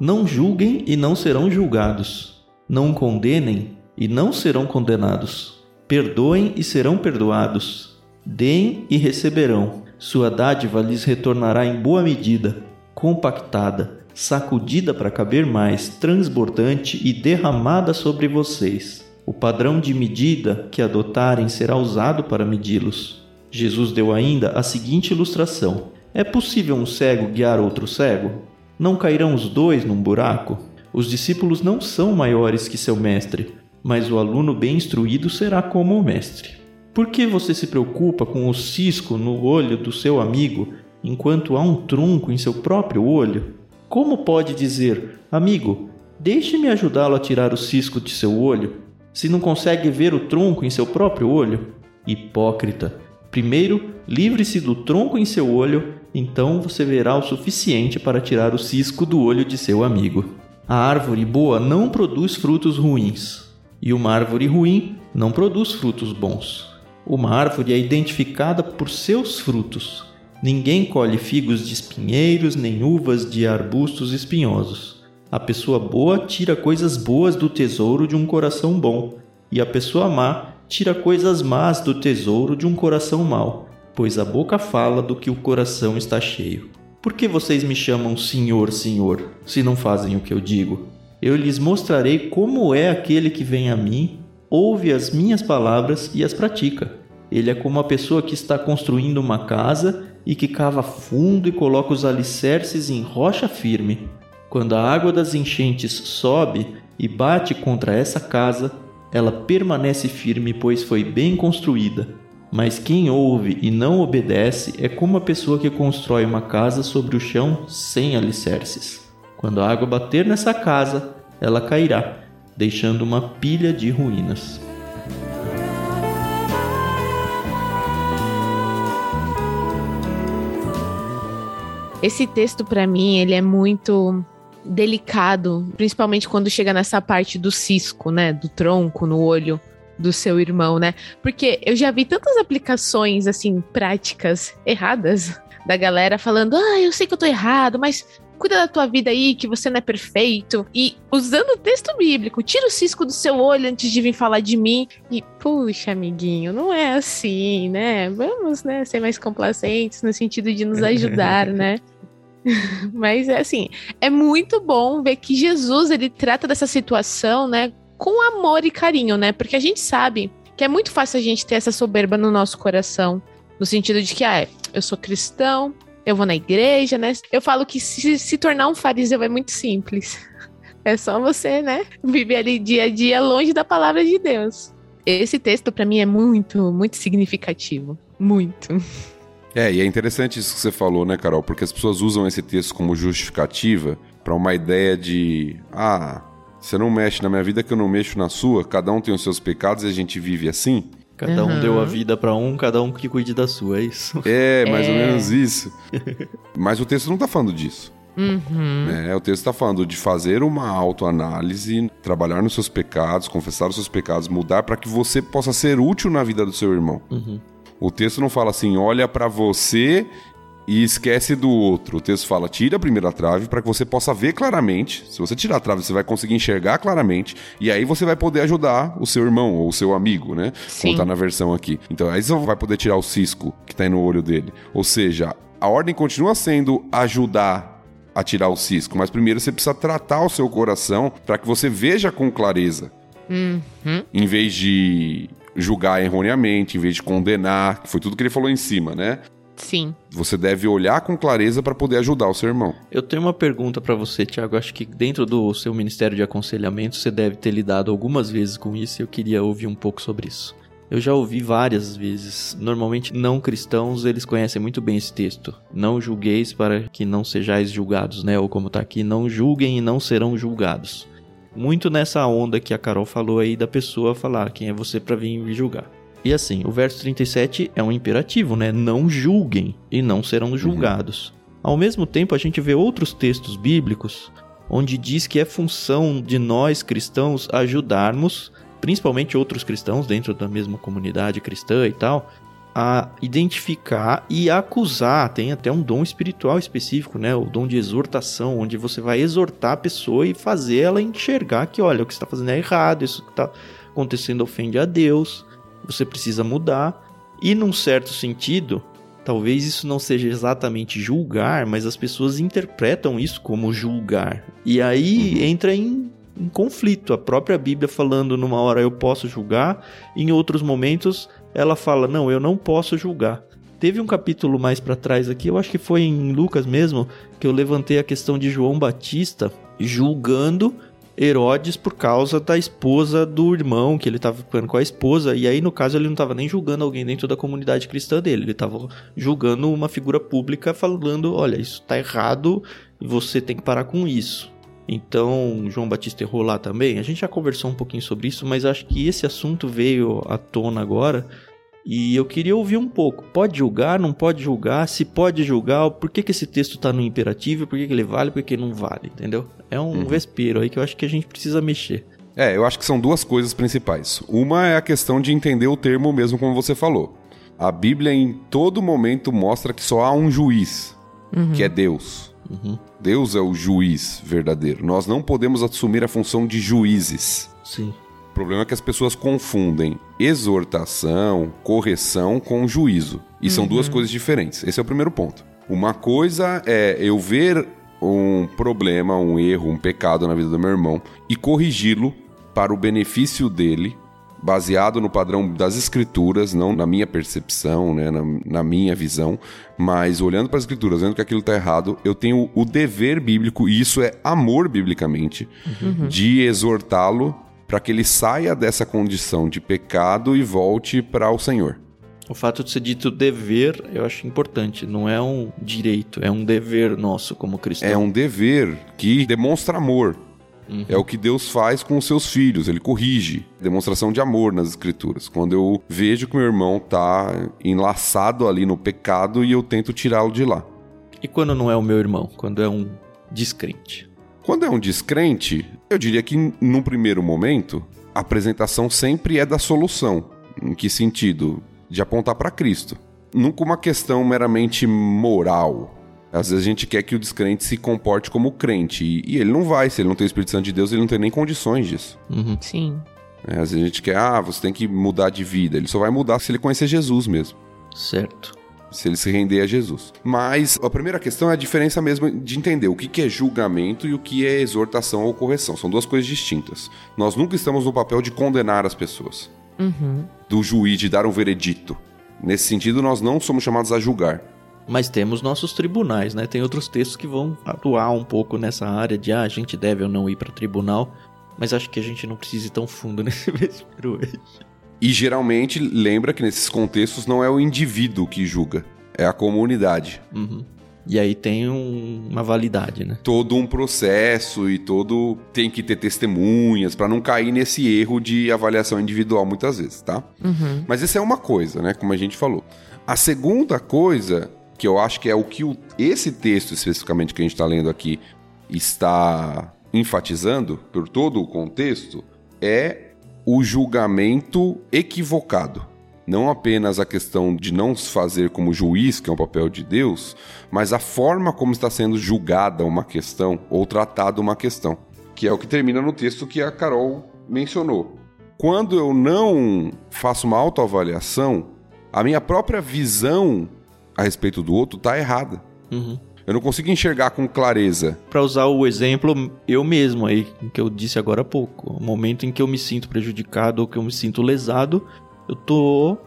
Não julguem e não serão julgados. Não condenem e não serão condenados. Perdoem e serão perdoados. Deem e receberão. Sua dádiva lhes retornará em boa medida, compactada, sacudida para caber mais, transbordante e derramada sobre vocês. O padrão de medida que adotarem será usado para medi-los. Jesus deu ainda a seguinte ilustração: É possível um cego guiar outro cego? Não cairão os dois num buraco? Os discípulos não são maiores que seu mestre, mas o aluno bem instruído será como o mestre. Por que você se preocupa com o cisco no olho do seu amigo, enquanto há um trunco em seu próprio olho? Como pode dizer, amigo, deixe-me ajudá-lo a tirar o cisco de seu olho, se não consegue ver o tronco em seu próprio olho? Hipócrita! Primeiro, livre-se do tronco em seu olho, então você verá o suficiente para tirar o cisco do olho de seu amigo. A árvore boa não produz frutos ruins, e uma árvore ruim não produz frutos bons. Uma árvore é identificada por seus frutos. Ninguém colhe figos de espinheiros nem uvas de arbustos espinhosos. A pessoa boa tira coisas boas do tesouro de um coração bom, e a pessoa má tira coisas más do tesouro de um coração mau, pois a boca fala do que o coração está cheio. Por que vocês me chamam Senhor, Senhor, se não fazem o que eu digo? Eu lhes mostrarei como é aquele que vem a mim, ouve as minhas palavras e as pratica. Ele é como a pessoa que está construindo uma casa e que cava fundo e coloca os alicerces em rocha firme. Quando a água das enchentes sobe e bate contra essa casa, ela permanece firme, pois foi bem construída. Mas quem ouve e não obedece é como a pessoa que constrói uma casa sobre o chão sem alicerces. Quando a água bater nessa casa, ela cairá, deixando uma pilha de ruínas. Esse texto para mim, ele é muito delicado, principalmente quando chega nessa parte do cisco, né, do tronco no olho do seu irmão, né? Porque eu já vi tantas aplicações assim práticas erradas da galera falando: "Ah, eu sei que eu tô errado, mas cuida da tua vida aí, que você não é perfeito. E usando o texto bíblico, tira o cisco do seu olho antes de vir falar de mim. E, puxa, amiguinho, não é assim, né? Vamos, né, ser mais complacentes no sentido de nos ajudar, né? Mas é assim, é muito bom ver que Jesus ele trata dessa situação, né, com amor e carinho, né? Porque a gente sabe que é muito fácil a gente ter essa soberba no nosso coração, no sentido de que, ah, eu sou cristão, eu vou na igreja, né? Eu falo que se, se tornar um fariseu é muito simples. É só você, né, viver ali dia a dia longe da palavra de Deus. Esse texto para mim é muito, muito significativo, muito. É, e é interessante isso que você falou, né, Carol? Porque as pessoas usam esse texto como justificativa para uma ideia de, ah, você não mexe na minha vida que eu não mexo na sua, cada um tem os seus pecados e a gente vive assim. Cada Uhum. um deu a vida para um, cada um que cuide da sua, é isso. É, mais ou É. menos isso. Mas o texto não tá falando disso. Uhum. né? O texto está falando de fazer uma autoanálise, trabalhar nos seus pecados, confessar os seus pecados, mudar para que você possa ser útil na vida do seu irmão. Uhum. O texto não fala assim, olha para você e esquece do outro. O texto fala, tira a primeira trave para que você possa ver claramente. Se você tirar a trave, você vai conseguir enxergar claramente e aí você vai poder ajudar o seu irmão ou o seu amigo, né? Sim. Como tá na versão aqui. Então aí você vai poder tirar o cisco que tá aí no olho dele. Ou seja, a ordem continua sendo ajudar a tirar o cisco, mas primeiro você precisa tratar o seu coração para que você veja com clareza Uhum. em vez de julgar erroneamente, em vez de condenar, que foi tudo que ele falou em cima, né? Sim. Você deve olhar com clareza para poder ajudar o seu irmão. Eu tenho uma pergunta para você, Tiago. Acho que dentro do seu ministério de aconselhamento você deve ter lidado algumas vezes com isso e eu queria ouvir um pouco sobre isso. Eu já ouvi várias vezes. Normalmente não cristãos, eles conhecem muito bem esse texto. Não julgueis para que não sejais julgados, né? Ou como tá aqui, não julguem e não serão julgados. Muito nessa onda que a Carol falou aí da pessoa falar quem é você para vir me julgar. E assim, o verso 37 é um imperativo, né? Não julguem e não serão julgados. Uhum. Ao mesmo tempo, a gente vê outros textos bíblicos onde diz que é função de nós cristãos ajudarmos, principalmente outros cristãos dentro da mesma comunidade cristã e tal, a identificar e acusar. Tem até um dom espiritual específico, né? O dom de exortação, onde você vai exortar a pessoa e fazer ela enxergar que, olha, o que está fazendo é errado, isso que está acontecendo ofende a Deus você precisa mudar. E num certo sentido, talvez isso não seja exatamente julgar, mas as pessoas interpretam isso como julgar. E aí uhum. entra em, em conflito. A própria Bíblia falando numa hora eu posso julgar, em outros momentos ela fala não, eu não posso julgar. Teve um capítulo mais para trás aqui, eu acho que foi em Lucas mesmo, que eu levantei a questão de João Batista julgando Herodes por causa da esposa do irmão, que ele estava ficando com a esposa, e aí no caso ele não estava nem julgando alguém dentro da comunidade cristã dele, ele estava julgando uma figura pública falando, olha, isso está errado você tem que parar com isso. Então, João Batista errou lá também. A gente já conversou um pouquinho sobre isso, mas acho que esse assunto veio à tona agora e eu queria ouvir um pouco. Pode julgar, não pode julgar? Se pode julgar, por que, que esse texto está no imperativo? Por que, que ele vale, por que, que não vale? Entendeu? É um uhum. vespeiro aí que eu acho que a gente precisa mexer. É, eu acho que são duas coisas principais. Uma é a questão de entender o termo mesmo como você falou. A Bíblia em todo momento mostra que só há um juiz, uhum. que é Deus. Uhum. Deus é o juiz verdadeiro. Nós não podemos assumir a função de juízes. Sim. O problema é que as pessoas confundem exortação, correção com juízo. E uhum. são duas uhum. coisas diferentes. Esse é o primeiro ponto. Uma coisa é eu ver um problema, um erro, um pecado na vida do meu irmão e corrigi-lo para o benefício dele, baseado no padrão das escrituras, não na minha percepção, né, na, na minha visão, mas olhando para as escrituras, vendo que aquilo está errado, eu tenho o dever bíblico, e isso é amor biblicamente, uhum. de exortá-lo para que ele saia dessa condição de pecado e volte para o Senhor. O fato de ser dito dever, eu acho importante. Não é um direito, é um dever nosso como cristão. É um dever que demonstra amor. Uhum. É o que Deus faz com os seus filhos, ele corrige. Demonstração de amor nas escrituras. Quando eu vejo que meu irmão está enlaçado ali no pecado e eu tento tirá-lo de lá. E quando não é o meu irmão? Quando é um descrente? Quando é um descrente, eu diria que num primeiro momento, a apresentação sempre é da solução. Em que sentido? De apontar para Cristo. Nunca uma questão meramente moral. Às vezes a gente quer que o descrente se comporte como crente. E, ele não vai, se ele não tem o Espírito Santo de Deus, ele não tem nem condições disso. Uhum. Sim. É, às vezes a gente quer, ah, você tem que mudar de vida. Ele só vai mudar se ele conhecer Jesus mesmo. Certo se ele se render a Jesus. Mas a primeira questão é a diferença mesmo de entender o que é julgamento e o que é exortação ou correção. São duas coisas distintas. Nós nunca estamos no papel de condenar as pessoas, uhum. do juiz de dar um veredito. Nesse sentido, nós não somos chamados a julgar. Mas temos nossos tribunais, né? Tem outros textos que vão atuar um pouco nessa área de ah, a gente deve ou não ir para tribunal. Mas acho que a gente não precisa ir tão fundo nesse vespeiro hoje. E geralmente lembra que nesses contextos não é o indivíduo que julga, é a comunidade. Uhum. E aí tem um, uma validade, né? Todo um processo e todo tem que ter testemunhas para não cair nesse erro de avaliação individual muitas vezes, tá? Uhum. Mas isso é uma coisa, né? Como a gente falou. A segunda coisa que eu acho que é o que o, esse texto especificamente que a gente está lendo aqui está enfatizando por todo o contexto é o julgamento equivocado. Não apenas a questão de não se fazer como juiz, que é um papel de Deus, mas a forma como está sendo julgada uma questão ou tratada uma questão, que é o que termina no texto que a Carol mencionou. Quando eu não faço uma autoavaliação, a minha própria visão a respeito do outro está errada. Uhum. Eu não consigo enxergar com clareza. Para usar o exemplo eu mesmo aí, que eu disse agora há pouco, o momento em que eu me sinto prejudicado ou que eu me sinto lesado, eu tô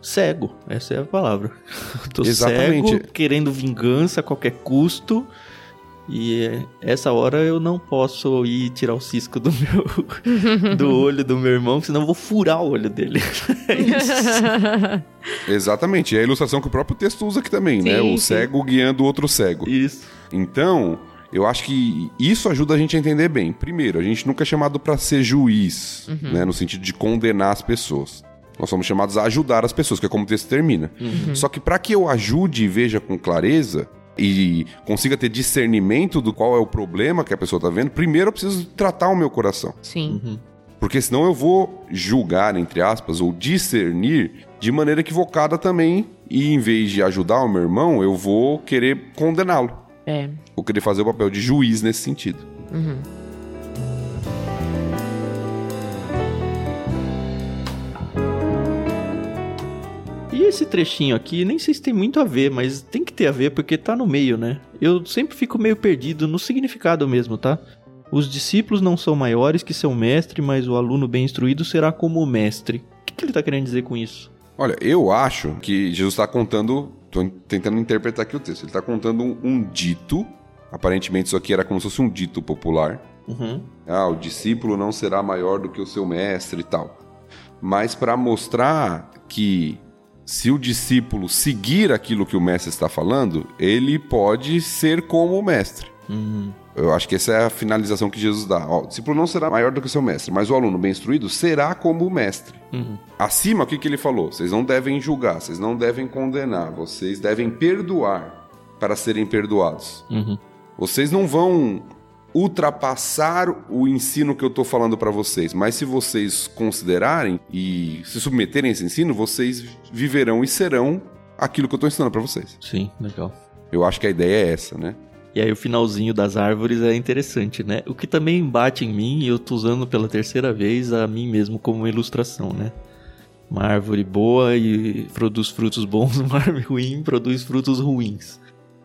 cego. Essa é a palavra. Tô Exatamente. cego, querendo vingança a qualquer custo. E essa hora eu não posso ir tirar o cisco do meu do olho do meu irmão, senão eu vou furar o olho dele. É isso. Exatamente. É a ilustração que o próprio texto usa aqui também, né? Sim, O sim. cego guiando o outro cego. Isso. Então, eu acho que isso ajuda a gente a entender bem. Primeiro, a gente nunca é chamado para ser juiz, né, no sentido de condenar as pessoas. Nós somos chamados a ajudar as pessoas, que é como o texto termina. Só que para que eu ajude e veja com clareza e consiga ter discernimento do qual é o problema que a pessoa tá vendo, primeiro eu preciso tratar o meu coração. Sim. Porque senão eu vou julgar, entre aspas, ou discernir de maneira equivocada também. E em vez de ajudar o meu irmão, eu vou querer condená-lo. É. Vou querer fazer o papel de juiz nesse sentido. E esse trechinho aqui, nem sei se tem muito a ver, mas tem que ter a ver porque tá no meio, né? Eu sempre fico meio perdido no significado mesmo, tá? Os discípulos não são maiores que seu mestre, mas o aluno bem instruído será como o mestre. O que, que ele tá querendo dizer com isso? Olha, eu acho que Jesus está contando. Tô tentando interpretar aqui o texto. Ele está contando um, um dito. Aparentemente, isso aqui era como se fosse um dito popular. Uhum. Ah, o discípulo não será maior do que o seu mestre e tal. Mas para mostrar que se o discípulo seguir aquilo que o mestre está falando, ele pode ser como o mestre. Uhum. Eu acho que essa é a finalização que Jesus dá. Ó, o discípulo não será maior do que o seu mestre, mas o aluno bem instruído será como o mestre. Uhum. Acima, o que, que ele falou? Vocês não devem julgar, vocês não devem condenar, vocês devem perdoar para serem perdoados. Uhum. Vocês não vão ultrapassar o ensino que eu estou falando para vocês, mas se vocês considerarem e se submeterem a esse ensino, vocês viverão e serão aquilo que eu estou ensinando para vocês. Sim, legal. Eu acho que a ideia é essa, né? E aí o finalzinho das árvores é interessante, né? O que também bate em mim, e eu tô usando pela terceira vez a mim mesmo como ilustração, né? Uma árvore boa e produz frutos bons, uma árvore ruim produz frutos ruins.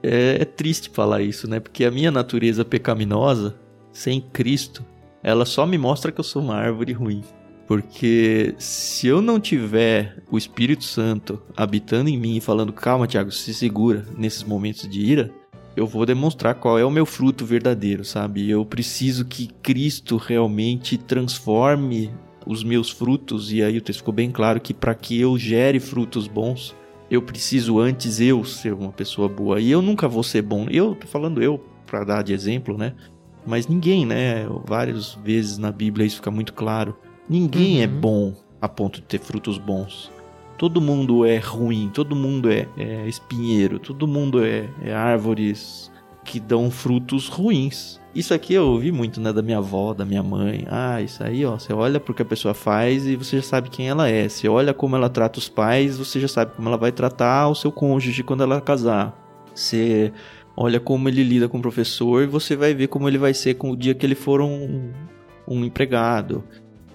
É, é triste falar isso, né? Porque a minha natureza pecaminosa, sem Cristo, ela só me mostra que eu sou uma árvore ruim. Porque se eu não tiver o Espírito Santo habitando em mim e falando, calma, Tiago, se segura nesses momentos de ira, eu vou demonstrar qual é o meu fruto verdadeiro, sabe? Eu preciso que Cristo realmente transforme os meus frutos, e aí o texto ficou bem claro que para que eu gere frutos bons, eu preciso antes eu ser uma pessoa boa. E eu nunca vou ser bom. Eu tô falando eu para dar de exemplo, né? Mas ninguém, né? Várias vezes na Bíblia isso fica muito claro. Ninguém é Uhum. bom a ponto de ter frutos bons. Todo mundo é ruim, todo mundo é, é espinheiro, todo mundo é, é árvores que dão frutos ruins. Isso aqui eu ouvi muito, né, da minha avó, da minha mãe. Ah, isso aí, ó, você olha pro que a pessoa faz e você já sabe quem ela é. Você olha como ela trata os pais, você já sabe como ela vai tratar o seu cônjuge quando ela casar. Você olha como ele lida com o professor e você vai ver como ele vai ser com o dia que ele for um, um empregado,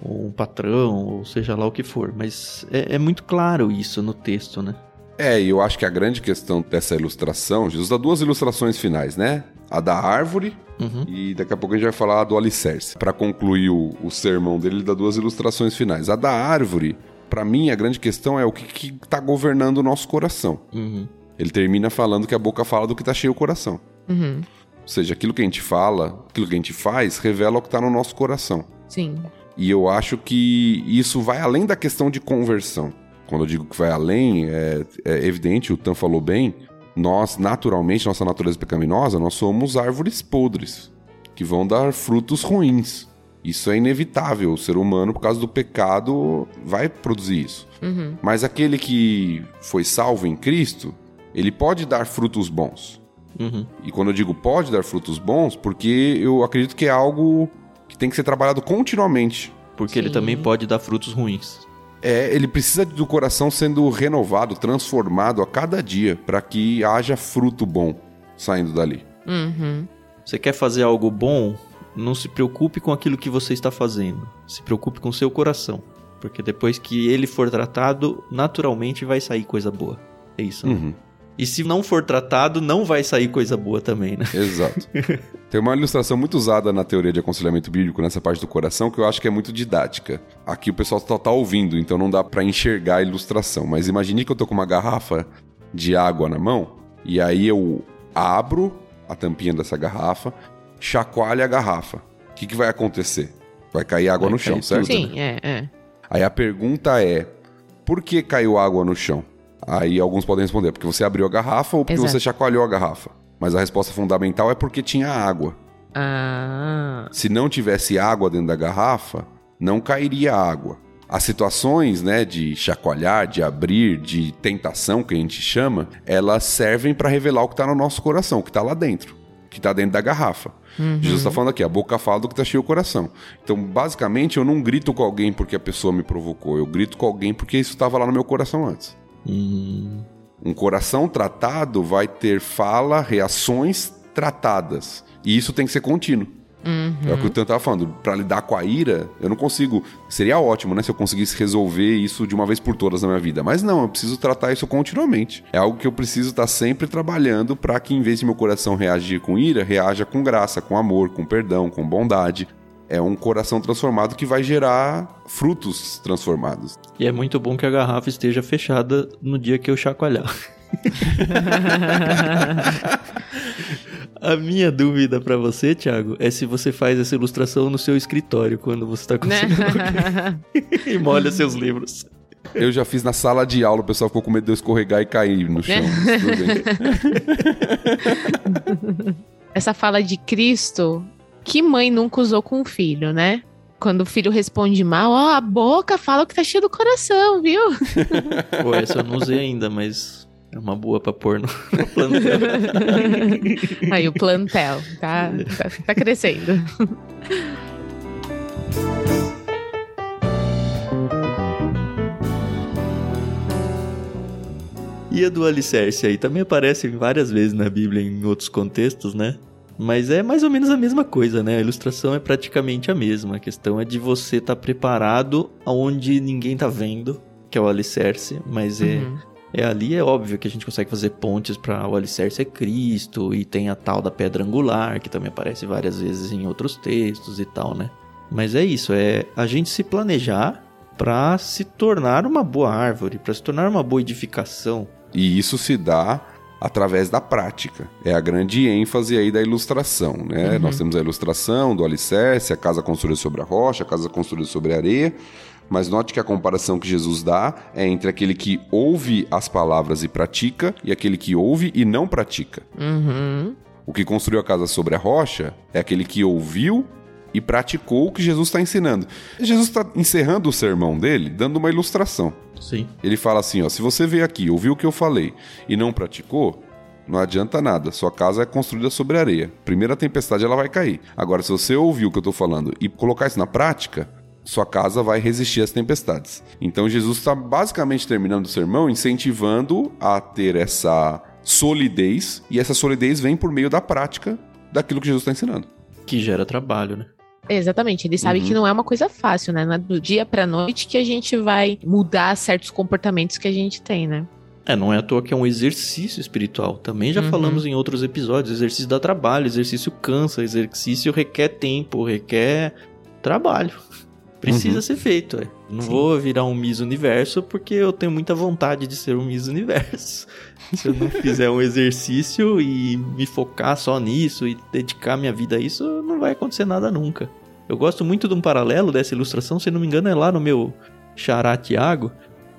ou um patrão, ou seja lá o que for. Mas é, é muito claro isso no texto, né? É, e eu acho que a grande questão dessa ilustração, Jesus dá duas ilustrações finais, né? A da árvore Uhum. e daqui a pouco a gente vai falar do alicerce. Para concluir o, o sermão dele, ele dá duas ilustrações finais. A da árvore, para mim, a grande questão é o que, que tá governando o nosso coração. Uhum. Ele termina falando que a boca fala do que tá cheio o coração. Uhum. Ou seja, aquilo que a gente fala, aquilo que a gente faz, revela o que tá no nosso coração. Sim. E eu acho que isso vai além da questão de conversão. Quando eu digo que vai além, é, é evidente, o Tan falou bem, nós, naturalmente, nossa natureza pecaminosa, nós somos árvores podres, que vão dar frutos ruins. Isso é inevitável. O ser humano, por causa do pecado, vai produzir isso. Uhum. Mas aquele que foi salvo em Cristo, ele pode dar frutos bons. Uhum. E quando eu digo pode dar frutos bons, porque eu acredito que é algo que tem que ser trabalhado continuamente. Porque ele Sim. também pode dar frutos ruins. É, ele precisa do coração sendo renovado, transformado a cada dia, para que haja fruto bom saindo dali. Uhum. Você quer fazer algo bom? Não se preocupe com aquilo que você está fazendo. Se preocupe com seu coração. Porque depois que ele for tratado, naturalmente vai sair coisa boa. É isso, né? Uhum. E se não for tratado, não vai sair coisa boa também, né? Exato. Tem uma ilustração muito usada na teoria de aconselhamento bíblico nessa parte do coração que eu acho que é muito didática. Aqui o pessoal só tá ouvindo, então não dá para enxergar a ilustração. Mas imagine que eu tô com uma garrafa de água na mão e aí eu abro a tampinha dessa garrafa, chacoalho a garrafa. O que, que vai acontecer? Vai cair água Vai no cair chão, certo? Sim, é, é. Aí a pergunta é: por que caiu água no chão? Aí alguns podem responder: porque você abriu a garrafa ou porque Exato. você chacoalhou a garrafa. Mas a resposta fundamental é porque tinha água. Ah, Se não tivesse água dentro da garrafa, não cairia água. As situações, né, de chacoalhar, de abrir, de tentação, que a gente chama, elas servem para revelar o que está no nosso coração, o que está lá dentro, que está dentro da garrafa. Jesus está falando aqui, a boca fala do que está cheio o coração. Então, basicamente, eu não grito com alguém porque a pessoa me provocou, eu grito com alguém porque isso estava lá no meu coração antes. Um coração tratado vai ter fala, reações tratadas. E isso tem que ser contínuo. É o que o Tan tava falando. Pra lidar com a ira, eu não consigo. Seria ótimo, né? Se eu conseguisse resolver isso de uma vez por todas na minha vida. Mas não, eu preciso tratar isso continuamente. É algo que eu preciso estar sempre trabalhando para que, em vez de meu coração reagir com ira, reaja com graça, com amor, com perdão, com bondade. É um coração transformado que vai gerar frutos transformados. e é muito bom que a garrafa esteja fechada no dia que eu chacoalhar. A minha dúvida pra você, Thiago, é se você faz essa ilustração no seu escritório quando você tá né? conseguindo e molha seus livros. Eu já fiz na sala de aula, o pessoal ficou com medo de eu escorregar e cair no chão. Bem. Essa fala de Cristo, que mãe nunca usou com o filho, né? Quando o filho responde mal, ó, a boca fala o que tá cheio do coração, viu? Pô, essa eu não usei ainda, mas é uma boa pra pôr no, no plantel. Aí o plantel tá, tá, tá crescendo. E a do alicerce aí também aparece várias vezes na Bíblia em outros contextos, né? Mas é mais ou menos a mesma coisa, né? A ilustração é praticamente a mesma. A questão é de você estar preparado aonde ninguém tá vendo, que é o alicerce, mas é, Uhum. é ali é óbvio que a gente consegue fazer pontes para o alicerce é Cristo e tem a tal da pedra angular, que também aparece várias vezes em outros textos e tal, né? Mas é isso, é a gente se planejar para se tornar uma boa árvore, para se tornar uma boa edificação. E isso se dá através da prática. É a grande ênfase aí da ilustração, né? Nós temos a ilustração do alicerce, a casa construída sobre a rocha, a casa construída sobre a areia. Mas note que a comparação que Jesus dá é entre aquele que ouve as palavras e pratica e aquele que ouve e não pratica. Uhum. O que construiu a casa sobre a rocha é aquele que ouviu e praticou o que Jesus está ensinando. Jesus está encerrando o sermão dele dando uma ilustração. Sim. Ele fala assim, ó, se você veio aqui, ouviu o que eu falei e não praticou, não adianta nada. Sua casa é construída sobre areia. Primeira tempestade ela vai cair. Agora, se você ouviu o que eu tô falando e colocar isso na prática, sua casa vai resistir às tempestades. Então Jesus está basicamente terminando o sermão incentivando a ter essa solidez e essa solidez vem por meio da prática daquilo que Jesus está ensinando. Que gera trabalho, né? Exatamente, ele sabe Uhum. que não é uma coisa fácil, né? Não é do dia pra noite que a gente vai mudar certos comportamentos que a gente tem, né? É, não é à toa que é um exercício espiritual. Também já Uhum. falamos em outros episódios. Exercício dá trabalho, exercício cansa, exercício requer tempo, requer trabalho. Precisa Uhum. ser feito. é. Não Sim. vou virar um Miss Universo porque eu tenho muita vontade de ser um Miss Universo. Se eu não fizer um exercício e me focar só nisso e dedicar minha vida a isso, não vai acontecer nada nunca. Eu gosto muito de um paralelo dessa ilustração, se não me engano, é lá no meu xará Tiago,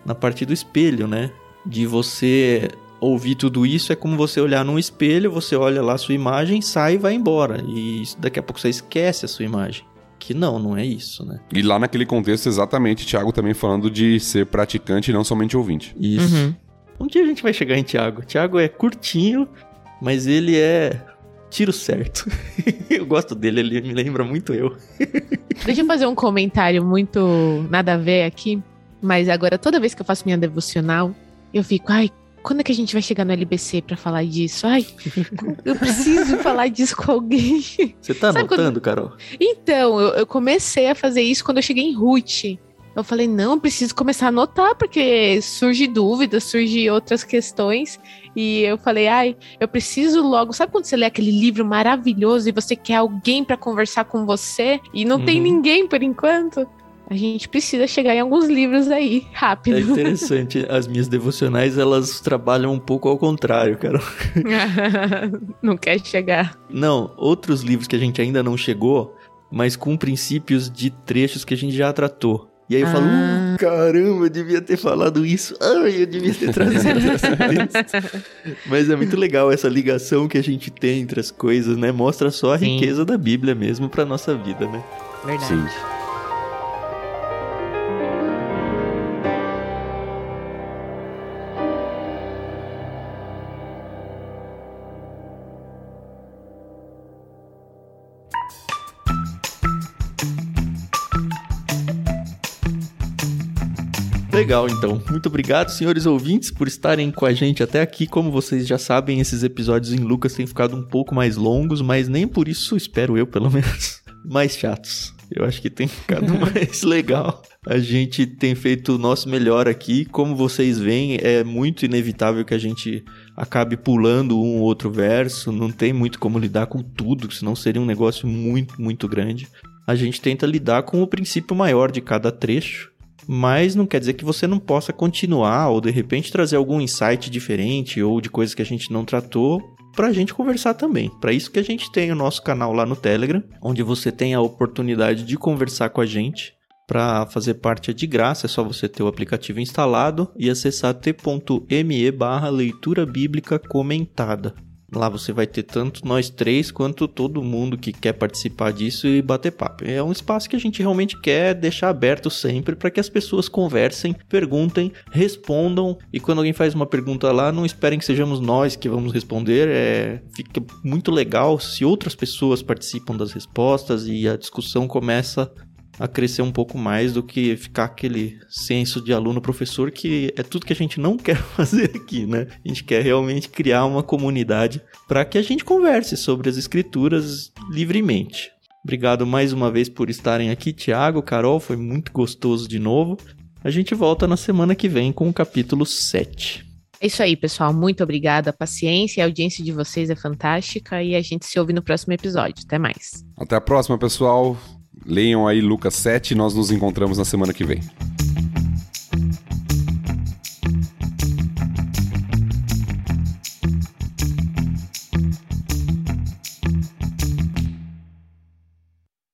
na parte do espelho, né? De você ouvir tudo isso é como você olhar num espelho, você olha lá a sua imagem, sai e vai embora. E isso- daqui a pouco você esquece a sua imagem. Que não, não é isso, né? E lá naquele contexto, exatamente, Tiago também falando de ser praticante e não somente ouvinte. Isso. Uhum. Um dia a gente vai chegar em Thiago. Thiago é curtinho, mas ele é tiro certo. eu gosto dele, ele me lembra muito eu. Deixa eu fazer um comentário muito nada a ver aqui, mas agora toda vez que eu faço minha devocional, eu fico, ai, quando é que a gente vai chegar no LBC pra falar disso? Ai, eu preciso falar disso com alguém. Você tá Sabe quando- anotando, Carol? Então, eu, eu comecei a fazer isso quando eu cheguei em Ruth. Eu falei, não, eu preciso começar a anotar, porque surge dúvidas, surge outras questões. E eu falei, ai, eu preciso logo. Sabe quando você lê aquele livro maravilhoso e você quer alguém para conversar com você e não uhum. tem ninguém por enquanto? A gente precisa chegar em alguns livros aí, rápido. É interessante. As minhas devocionais, elas trabalham um pouco ao contrário, cara. não quer chegar. Não, outros livros que a gente ainda não chegou, mas com princípios de trechos que a gente já tratou. E aí eu ah. falo, uh, caramba, eu devia ter falado isso. Ai, eu devia ter trazido essa Mas é muito legal essa ligação que a gente tem entre as coisas, né? Mostra só a Sim. riqueza da Bíblia mesmo para nossa vida, né? Verdade. Sim. Legal, então. Muito obrigado, senhores ouvintes, por estarem com a gente até aqui. Como vocês já sabem, esses episódios em Lucas têm ficado um pouco mais longos, mas nem por isso, espero eu, pelo menos, mais chatos. Eu acho que tem ficado mais legal. A gente tem feito o nosso melhor aqui. Como vocês veem, é muito inevitável que a gente acabe pulando um ou outro verso. Não tem muito como lidar com tudo, senão seria um negócio muito, muito grande. A gente tenta lidar com o princípio maior de cada trecho mas não quer dizer que você não possa continuar ou de repente trazer algum insight diferente ou de coisas que a gente não tratou para a gente conversar também. Para isso que a gente tem o nosso canal lá no Telegram, onde você tem a oportunidade de conversar com a gente. Para fazer parte é de graça, é só você ter o aplicativo instalado e acessar t.me barra leitura bíblica comentada. Lá você vai ter tanto nós três quanto todo mundo que quer participar disso e bater papo. É um espaço que a gente realmente quer deixar aberto sempre para que as pessoas conversem, perguntem, respondam e quando alguém faz uma pergunta lá, não esperem que sejamos nós que vamos responder. É, fica muito legal se outras pessoas participam das respostas e a discussão começa a crescer um pouco mais do que ficar aquele senso de aluno-professor que é tudo que a gente não quer fazer aqui, né? A gente quer realmente criar uma comunidade para que a gente converse sobre as escrituras livremente. Obrigado mais uma vez por estarem aqui, Tiago, Carol, foi muito gostoso de novo. A gente volta na semana que vem com o capítulo 7. É isso aí, pessoal. Muito obrigada. A paciência e a audiência de vocês é fantástica e a gente se ouve no próximo episódio. Até mais. Até a próxima, pessoal. Leiam aí Lucas 7 e nós nos encontramos na semana que vem.